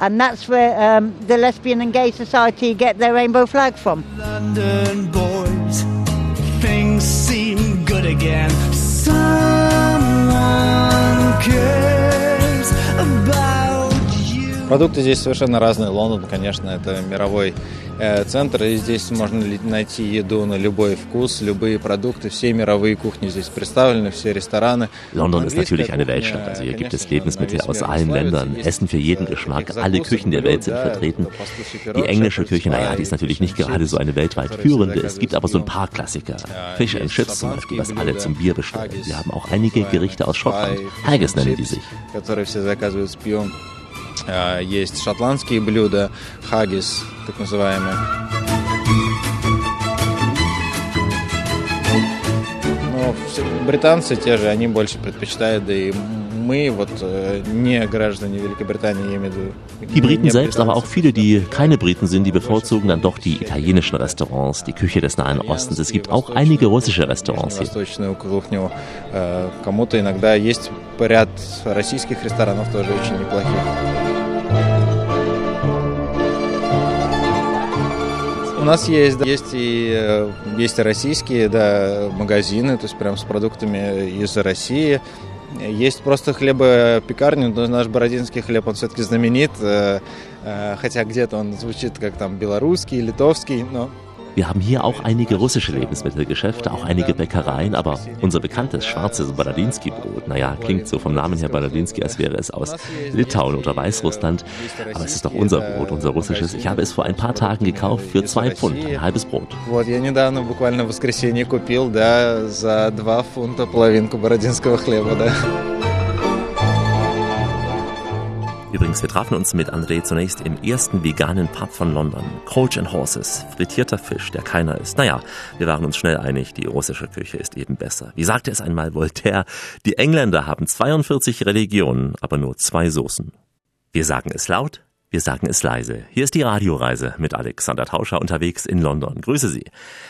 And that's where um, the Lesbian and Gay Society get their rainbow flag from. London boys, things seem good again. Someone cares about. Продукты здесь совершенно разные. Лондон, конечно, это мировой э, центр, и здесь можно ли- найти еду на любой вкус, любые продукты, все мировые кухни здесь представлены, все рестораны. London ist Английская natürlich eine кухня, Weltstadt. Also hier gibt конечно, es Lebensmittel на весь aus мир allen славится. Ländern, Есть Essen für jeden всякие Geschmack. закуски, Alle Küchen der Welt sind блюда, vertreten. послушай Die englische пирожные, Küche, naja, die ist natürlich nicht gerade so eine weltweit führende. Es gibt aber so ein paar Klassiker. Fish and Chips zum Beispiel, was alle zum Bier bestellen. Wir haben auch einige Gerichte aus Schottland. Haggis nennen die sich. А, Есть шотландские блюда, хагис, так называемые. Но все- британцы те же, они больше предпочитают, да и мы, вот э, не граждане Великобритании, я имею в виду. Die Briten не selbst, aber британцы. auch viele, die keine Briten sind, die bevorzugen dann doch die italienischen Restaurants, die Küche des Nahen Ostens. Es gibt auch einige russische Restaurants hier. Восточную кухню. Э, Кому-то иногда есть ряд российских ресторанов тоже очень неплохих. У нас есть, да, есть и э, есть и российские да, магазины, то есть прям с продуктами из России. Есть просто хлебопекарни, но наш бородинский хлеб, он все-таки знаменит, э, э, хотя где-то он звучит как там белорусский, литовский, но Wir haben hier auch einige russische Lebensmittelgeschäfte, auch einige Bäckereien, aber unser bekanntes schwarzes Baladinsky-Brot, naja, klingt so vom Namen her Baladinsky, als wäre es aus Litauen oder Weißrussland, aber es ist doch unser Brot, unser russisches. Ich habe es vor ein paar Tagen gekauft für zwei Pfund, ein halbes Brot. Вот, я недавно, буквально в воскресенье, купил, да, за 2 фунта половинку бородинского хлеба, да. Übrigens, wir trafen uns mit André zunächst im ersten veganen Pub von London. Coach and Horses, frittierter Fisch, der keiner ist. Naja, wir waren uns schnell einig, die russische Küche ist eben besser. Wie sagte es einmal Voltaire, die Engländer haben 42 Religionen, aber nur zwei Soßen. Wir sagen es laut, wir sagen es leise. Hier ist die Radioreise mit Alexander Tauscher unterwegs in London. Grüße Sie.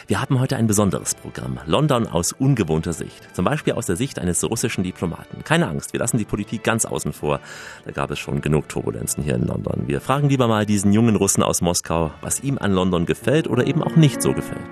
Wir haben heute ein besonderes Programm. London aus ungewohnter Sicht. Zum Beispiel aus der Sicht eines russischen Diplomaten. Keine Angst, wir lassen die Politik ganz außen vor. Da gab es schon genug Turbulenzen hier in London. Wir fragen lieber mal diesen jungen Russen aus Moskau, was ihm an London gefällt oder eben auch nicht so gefällt.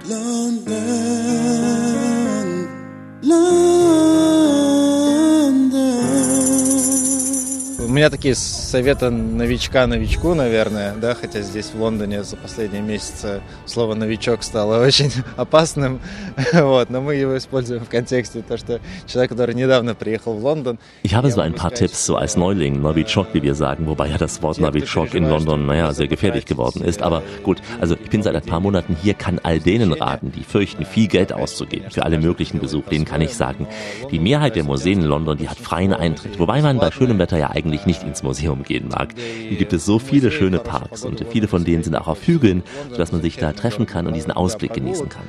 У меня такие советы новичка новичку, наверное, да, хотя здесь в Лондоне за последние месяцы слово новичок стало [LAUGHS] очень опасным, [LAUGHS] вот, но мы его используем в контексте то, что человек, который недавно приехал в Лондон. Ich habe so ein paar Tipps, so als Neuling, Novichok, wie wir sagen, wobei ja das Wort Novichok in London, naja, sehr gefährlich geworden ist. Aber gut, also ich bin seit ein paar Monaten hier, kann all denen raten, die fürchten, viel Geld auszugeben für alle möglichen Besuche. Denen kann ich sagen, die Mehrheit der Museen in London, die hat freien Eintritt. Wobei man bei schönem Wetter ja eigentlich nicht ins Museum gehen mag. Hier gibt es so viele schöne Parks und viele von denen sind auch auf Hügeln, sodass man sich da treffen kann und diesen Ausblick genießen kann.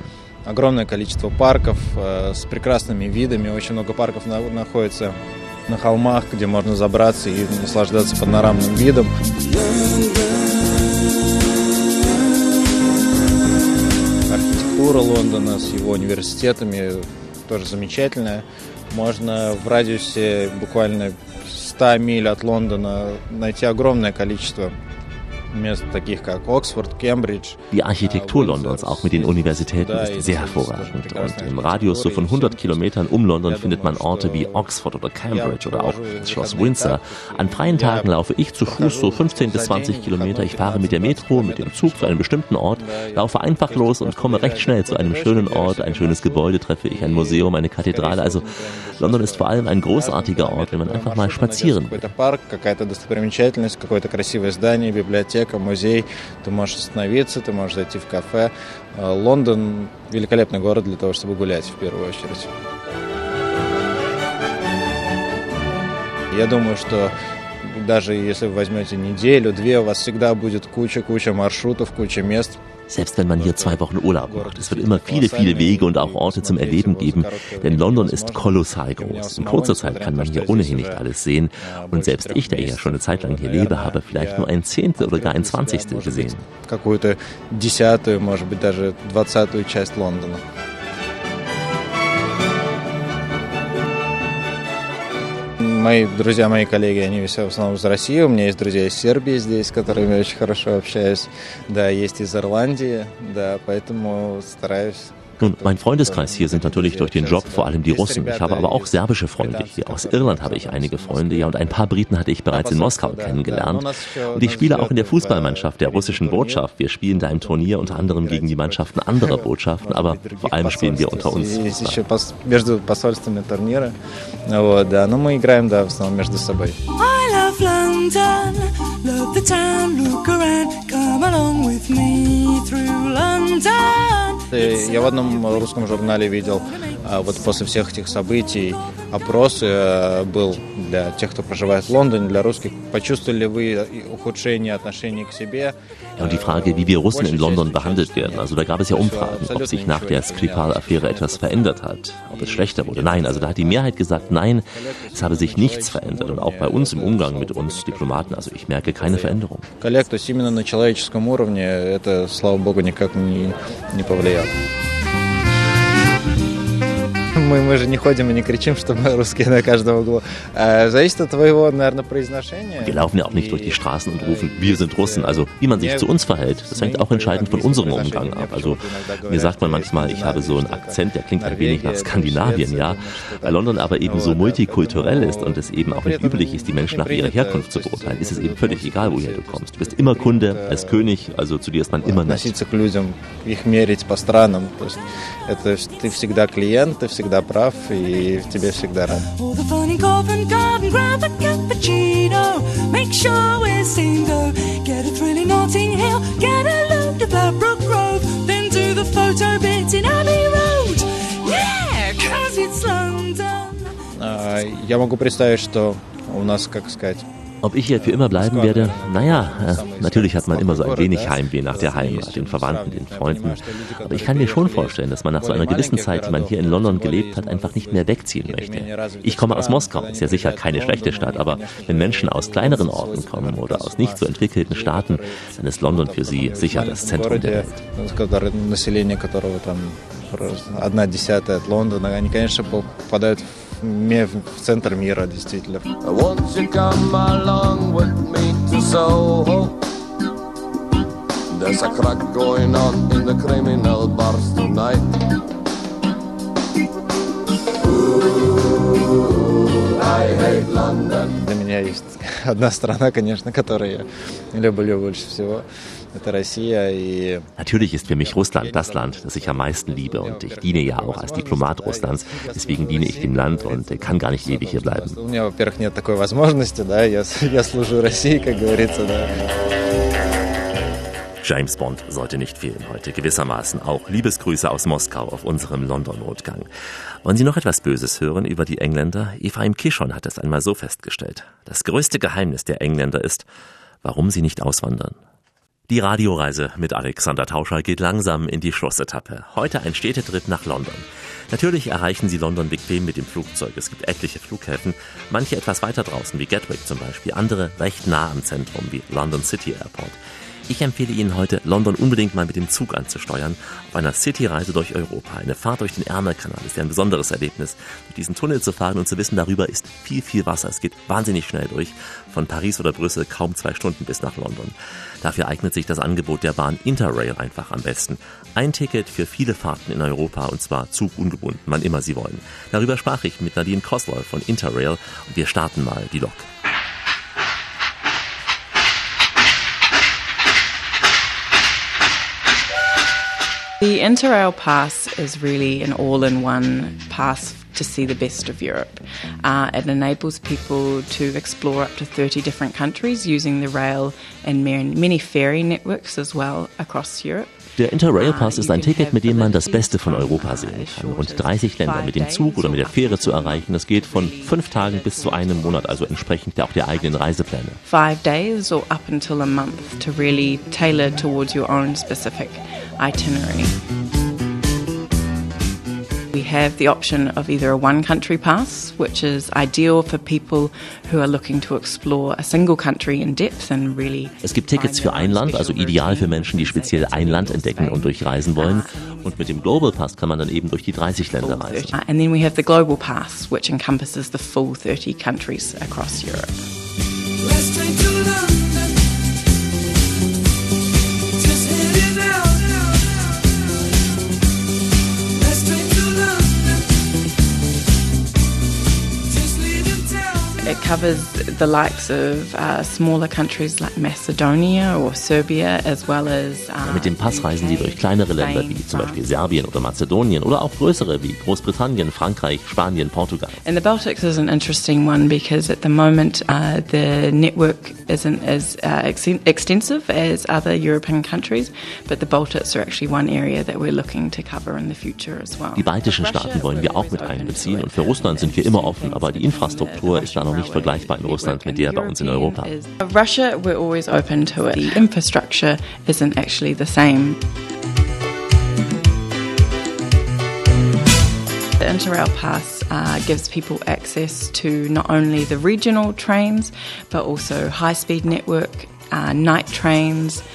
Огромное количество парков э, с прекрасными видами, очень много парков на- находится на холмах, где можно забраться и наслаждаться панорамным видом. Архитектура Лондона с его университетами тоже замечательная. Можно в радиусе буквально 100 миль от Лондона найти огромное количество Die Architektur Londons, auch mit den Universitäten, ist sehr hervorragend. Und im Radius so von 100 Kilometern um London findet man Orte wie Oxford oder Cambridge oder auch das Schloss Windsor. An freien Tagen laufe ich zu Fuß so 15 bis 20 Kilometer. Ich fahre mit der Metro, mit dem Zug zu einem bestimmten Ort, laufe einfach los und komme recht schnell zu einem schönen Ort. Ein schönes Gebäude treffe ich, ein Museum, eine Kathedrale. Also London ist vor allem ein großartiger Ort, wenn man einfach mal spazieren will. Библиотека, музей, ты можешь остановиться, ты можешь зайти в кафе. Лондон – великолепный город для того, чтобы гулять в первую очередь. Я думаю, что даже если вы возьмете неделю-две, у вас всегда будет куча-куча маршрутов, куча мест – Selbst wenn man hier zwei Wochen Urlaub macht. Es wird immer viele, viele Wege und auch Orte zum Erleben geben, denn London ist kolossal groß. In kurzer Zeit kann man hier ohnehin nicht alles sehen. Und selbst ich, der ja schon eine Zeit lang hier lebe, habe vielleicht nur ein Zehntel oder gar ein Zwanzigstel gesehen. Какую-то десятую, может быть, даже двадцатую часть Лондона. Мои друзья, мои коллеги, они все в основном из России. У меня есть друзья из Сербии здесь, с которыми я очень хорошо общаюсь. Да, есть из Ирландии, да, поэтому стараюсь Nun, mein Freundeskreis hier sind natürlich durch den Job vor allem die Russen. Ich habe aber auch serbische Freunde hier. Aus Irland habe ich einige Freunde, ja, und ein paar Briten hatte ich bereits in Moskau kennengelernt. Und ich spiele auch in der Fußballmannschaft der russischen Botschaft. Wir spielen da im Turnier unter anderem gegen die Mannschaften anderer Botschaften, aber vor allem spielen wir unter uns. I love London, love the town, look around, come along with me through London. Я в одном русском журнале видел, вот после всех этих событий, опрос э, был для тех, кто проживает в Лондоне, для русских. Почувствовали ли вы ухудшение отношений к себе? Ja, und die Frage, wie wir Russen in London behandelt werden. Also da gab es ja Umfragen, ob sich nach der Skripal-Affäre etwas verändert hat, ob es schlechter wurde. Nein, also da hat die Mehrheit gesagt, nein, es habe sich nichts verändert. Und auch bei uns im Umgang mit uns Diplomaten, also ich merke keine Veränderung. Коллег, то есть именно на человеческом уровне это, слава богу, никак не, не повлияло. Мы, [LAUGHS] мы же не ходим и не кричим, что мы русские на каждом углу. Зависит от твоего, наверное, произношения. Wir laufen ja auch nicht durch die Straßen und rufen, wir sind Russen. Also wie man sich zu uns verhält, das hängt auch entscheidend von unserem Umgang ab. Also mir sagt man manchmal, ich habe so einen Akzent, der klingt ein wenig nach Skandinavien, ja. Weil London aber eben so multikulturell ist und es eben auch nicht üblich ist, die Menschen nach ihrer Herkunft zu beurteilen, ist es eben völlig egal, woher du kommst. Du bist immer Kunde, als König, also zu dir ist man immer nett. их мерить по странам. То есть это ты всегда клиент, ты всегда прав, и тебе всегда рад. Я могу представить, что у нас, как сказать, Ob ich hier für immer bleiben werde? Naja, äh, natürlich hat man immer so ein wenig Heimweh nach der Heimat, den Verwandten, den Freunden. Aber ich kann mir schon vorstellen, dass man nach so einer gewissen Zeit, die man hier in London gelebt hat, einfach nicht mehr wegziehen möchte. Ich komme aus Moskau, ist ja sicher keine schlechte Stadt, aber wenn Menschen aus kleineren Orten kommen oder aus nicht so entwickelten Staaten, dann ist London für sie sicher das Zentrum der Welt. одна десятая от Лондона, они, конечно, попадают в центр мира, действительно. Won't you come along with me to Soho? There's a crack going on in the criminal bars tonight. Ooh, I hate London. Для меня есть одна страна, конечно, которую я люблю больше всего. Natürlich ist für mich Russland das Land, das ich am meisten liebe und ich diene ja auch als Diplomat Russlands. Deswegen diene ich dem Land und kann gar nicht ewig hier bleiben. James Bond sollte nicht fehlen heute, gewissermaßen auch Liebesgrüße aus Moskau auf unserem London-Notgang. Wollen Sie noch etwas Böses hören über die Engländer? Ephraim Kishon hat es einmal so festgestellt. Das größte Geheimnis der Engländer ist, warum sie nicht auswandern. Die Radioreise mit Alexander Tauscher geht langsam in die Schlussetappe. Heute ein Städtetrip nach London. Natürlich erreichen Sie London bequem mit dem Flugzeug. Es gibt etliche Flughäfen, manche etwas weiter draußen wie Gatwick zum Beispiel, andere recht nah am Zentrum wie London City Airport. Ich empfehle Ihnen heute, London unbedingt mal mit dem Zug anzusteuern, auf einer Cityreise durch Europa. Eine Fahrt durch den Ärmelkanal ist ja ein besonderes Erlebnis, durch diesen Tunnel zu fahren und zu wissen, darüber ist viel, viel Wasser. Es geht wahnsinnig schnell durch. Von Paris oder Brüssel kaum zwei Stunden bis nach London. Dafür eignet sich das Angebot der Bahn Interrail einfach am besten. Ein Ticket für viele Fahrten in Europa und zwar zugungebunden, wann immer Sie wollen. Darüber sprach ich mit Nadine Koslow von Interrail und wir starten mal die Lok. The Interrail pass is really an all in one pass to see the best of Europe. Uh, it enables people to explore up to 30 different countries using the rail and many ferry networks as well across Europe. Der Interrail Pass ist ein Ticket, mit dem man das Beste von Europa sehen kann. Rund 30 Länder mit dem Zug oder mit der Fähre zu erreichen. Das geht von fünf Tagen bis zu einem Monat, also entsprechend auch der eigenen Reisepläne. Five days or up until a month to really tailor towards your own specific itinerary. We have the option of either a one country pass, which is ideal for people who are looking to explore a single country in depth and really. Es gibt Tickets für ein Land, also ideal für Menschen, die speziell ein Land entdecken und durchreisen wollen. Und mit dem Global Pass kann man dann eben durch die 30 Länder reisen. And then we have the Global Pass, which encompasses the full 30 countries across Europe. It covers the likes of uh, smaller countries like Macedonia or Serbia, as well as. Uh, Mit dem Pass reisen Sie durch kleinere Länder wie zum Beispiel Serbien oder Mazedonien oder auch größere wie Großbritannien, Frankreich, Spanien, Portugal. And the Baltics is an interesting one because at the moment uh, the network isn't as uh, ex extensive as other European countries, but the Baltics are actually one area that we're looking to cover in the future as well. Die baltischen Staaten wollen wir auch mit einbeziehen und für Russland sind wir immer offen, aber die Infrastruktur ist da noch nicht vergleichbar in Russland mit der bei uns in Europa. Russia, we're always open to it. The infrastructure isn't actually the same. The Interrail Pass uh, gives people access to not only the regional trains, but also high-speed network uh, night trains.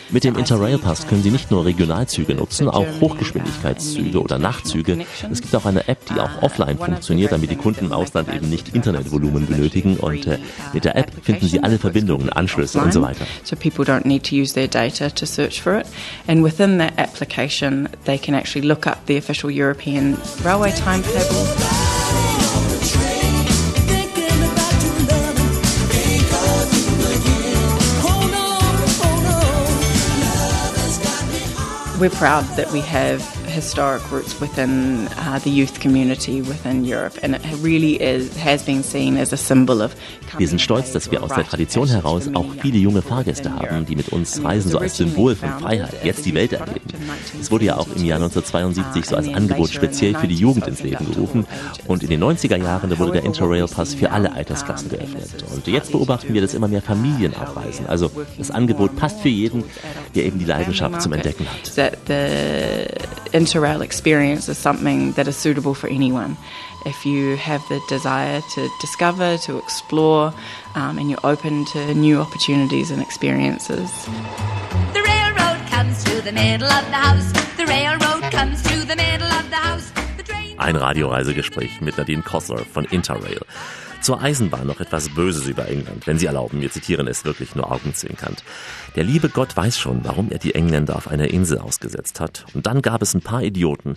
Mit dem Interrail Pass können Sie nicht nur Regionalzüge nutzen, auch Hochgeschwindigkeitszüge oder Nachtzüge. Es gibt auch eine App, die auch offline funktioniert, damit die Kunden im Ausland eben nicht Internetvolumen benötigen. Und äh, mit der App finden Sie alle Verbindungen, Anschlüsse und so weiter. So people don't need to use their data to search for it. And within that application, they can actually look up the official European railway timetable. We're proud that we have historic roots within uh, the youth community within Europe, and it really is has been seen as a symbol of. Wir sind stolz, dass wir aus der Tradition heraus auch viele junge Fahrgäste haben, die mit uns reisen, so als Symbol von Freiheit, jetzt die Welt erleben. Es wurde ja auch im Jahr 1972 so als Angebot speziell für die Jugend ins Leben gerufen und in den 90er Jahren wurde der Interrail Pass für alle Altersklassen geöffnet. Und jetzt beobachten wir, dass immer mehr Familien abreisen. Also das Angebot passt für jeden, der eben die Leidenschaft zum Entdecken hat. Interrail experience is something that is suitable for anyone. If you have the desire to discover, to explore, um, and you're open to new opportunities and experiences. The railroad comes through the middle of the house. The railroad comes through the middle of the house. Ein Radioreisegespräch mit Nadine Kosler von Interrail. Zur Eisenbahn noch etwas Böses über England, wenn Sie erlauben, wir zitieren es wirklich nur augenzwinkernd. Der liebe Gott weiß schon, warum er die Engländer auf einer Insel ausgesetzt hat. Und dann gab es ein paar Idioten,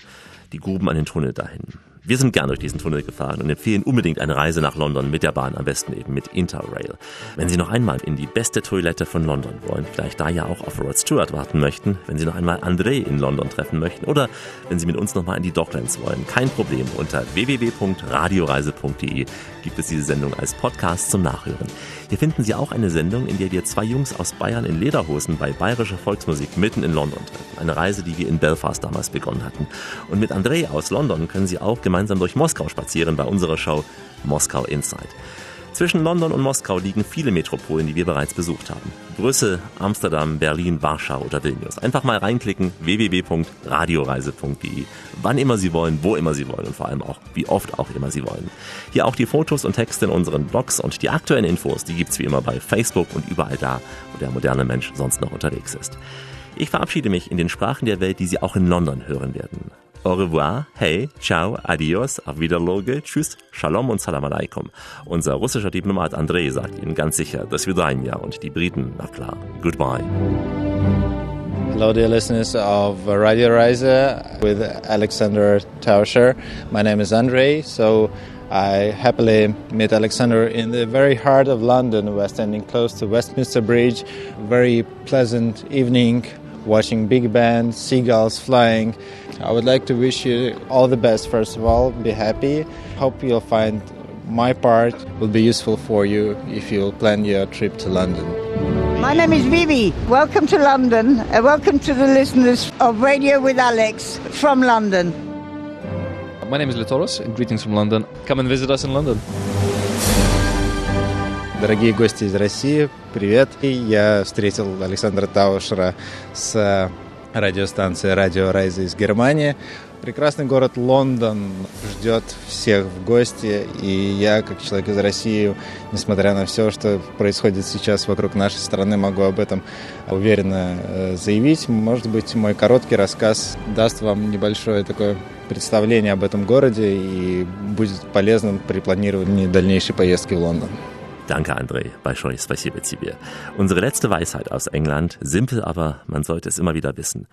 die gruben einen Tunnel dahin. Wir sind gern durch diesen Tunnel gefahren und empfehlen unbedingt eine Reise nach London mit der Bahn, am besten eben mit Interrail. Wenn Sie noch einmal in die beste Toilette von London wollen, vielleicht da ja auch auf Rod Stewart warten möchten, wenn Sie noch einmal André in London treffen möchten oder wenn Sie mit uns nochmal in die Docklands wollen, kein Problem. Unter www.radioreise.de gibt es diese Sendung als Podcast zum Nachhören. Hier finden Sie auch eine Sendung, in der wir zwei Jungs aus Bayern in Lederhosen bei bayerischer Volksmusik mitten in London treffen. Eine Reise, die wir in Belfast damals begonnen hatten. Und mit André aus London können Sie auch gemeinsam durch Moskau spazieren bei unserer Show Moskau Inside. Zwischen London und Moskau liegen viele Metropolen, die wir bereits besucht haben. Brüssel, Amsterdam, Berlin, Warschau oder Vilnius. Einfach mal reinklicken www.radioreise.de. Wann immer Sie wollen, wo immer Sie wollen und vor allem auch wie oft auch immer Sie wollen. Hier auch die Fotos und Texte in unseren Blogs und die aktuellen Infos, die gibt's wie immer bei Facebook und überall da, wo der moderne Mensch sonst noch unterwegs ist. Ich verabschiede mich in den Sprachen der Welt, die Sie auch in London hören werden. Au revoir, hey, ciao, adios, auf Wiederloge, tschüss, shalom und salam alaikum. Unser russischer Diplomat Andrei sagt Ihnen ganz sicher, das Vidania und die Briten, na klar, goodbye. Hello, dear listeners of Radio Reise with Alexander Tauscher. My name is Andre. So I happily met Alexander in the very heart of London. We're standing close to Westminster Bridge. Very pleasant evening, watching big band, seagulls flying. I would like to wish you all the best, first of all. Be happy. Hope you'll find my part will be useful for you if you'll plan your trip to London. My name is Vivi. Welcome to London. and welcome to the listeners of Radio with Alex from London. My name is Litoros. Greetings from London. Come and visit us in London. Дорогие гости из России, привет. Я встретил Александра Таушера с радиостанции «Радио Райза» из Германии. Прекрасный город Лондон ждет всех в гости, и я, как человек из России, несмотря на все, что происходит сейчас вокруг нашей страны, могу об этом уверенно э, заявить. Может быть, мой короткий рассказ даст вам небольшое такое представление об этом городе и будет полезным при планировании дальнейшей поездки в Лондон. Danke, André. Большое спасибо тебе. Unsere letzte Weisheit aus England. Simpel, aber man sollte es immer wieder wissen.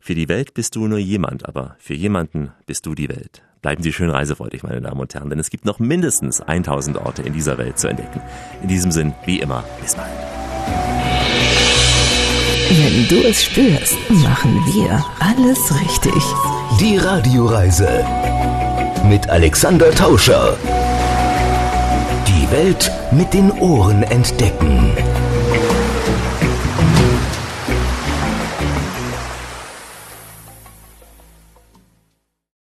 Für die Welt bist du nur jemand, aber für jemanden bist du die Welt. Bleiben Sie schön reisefreudig, meine Damen und Herren, denn es gibt noch mindestens 1000 Orte in dieser Welt zu entdecken. In diesem Sinn, wie immer, bis bald. Wenn du es spürst, machen wir alles richtig. Die Radioreise mit Alexander Tauscher. Die Welt mit den Ohren entdecken.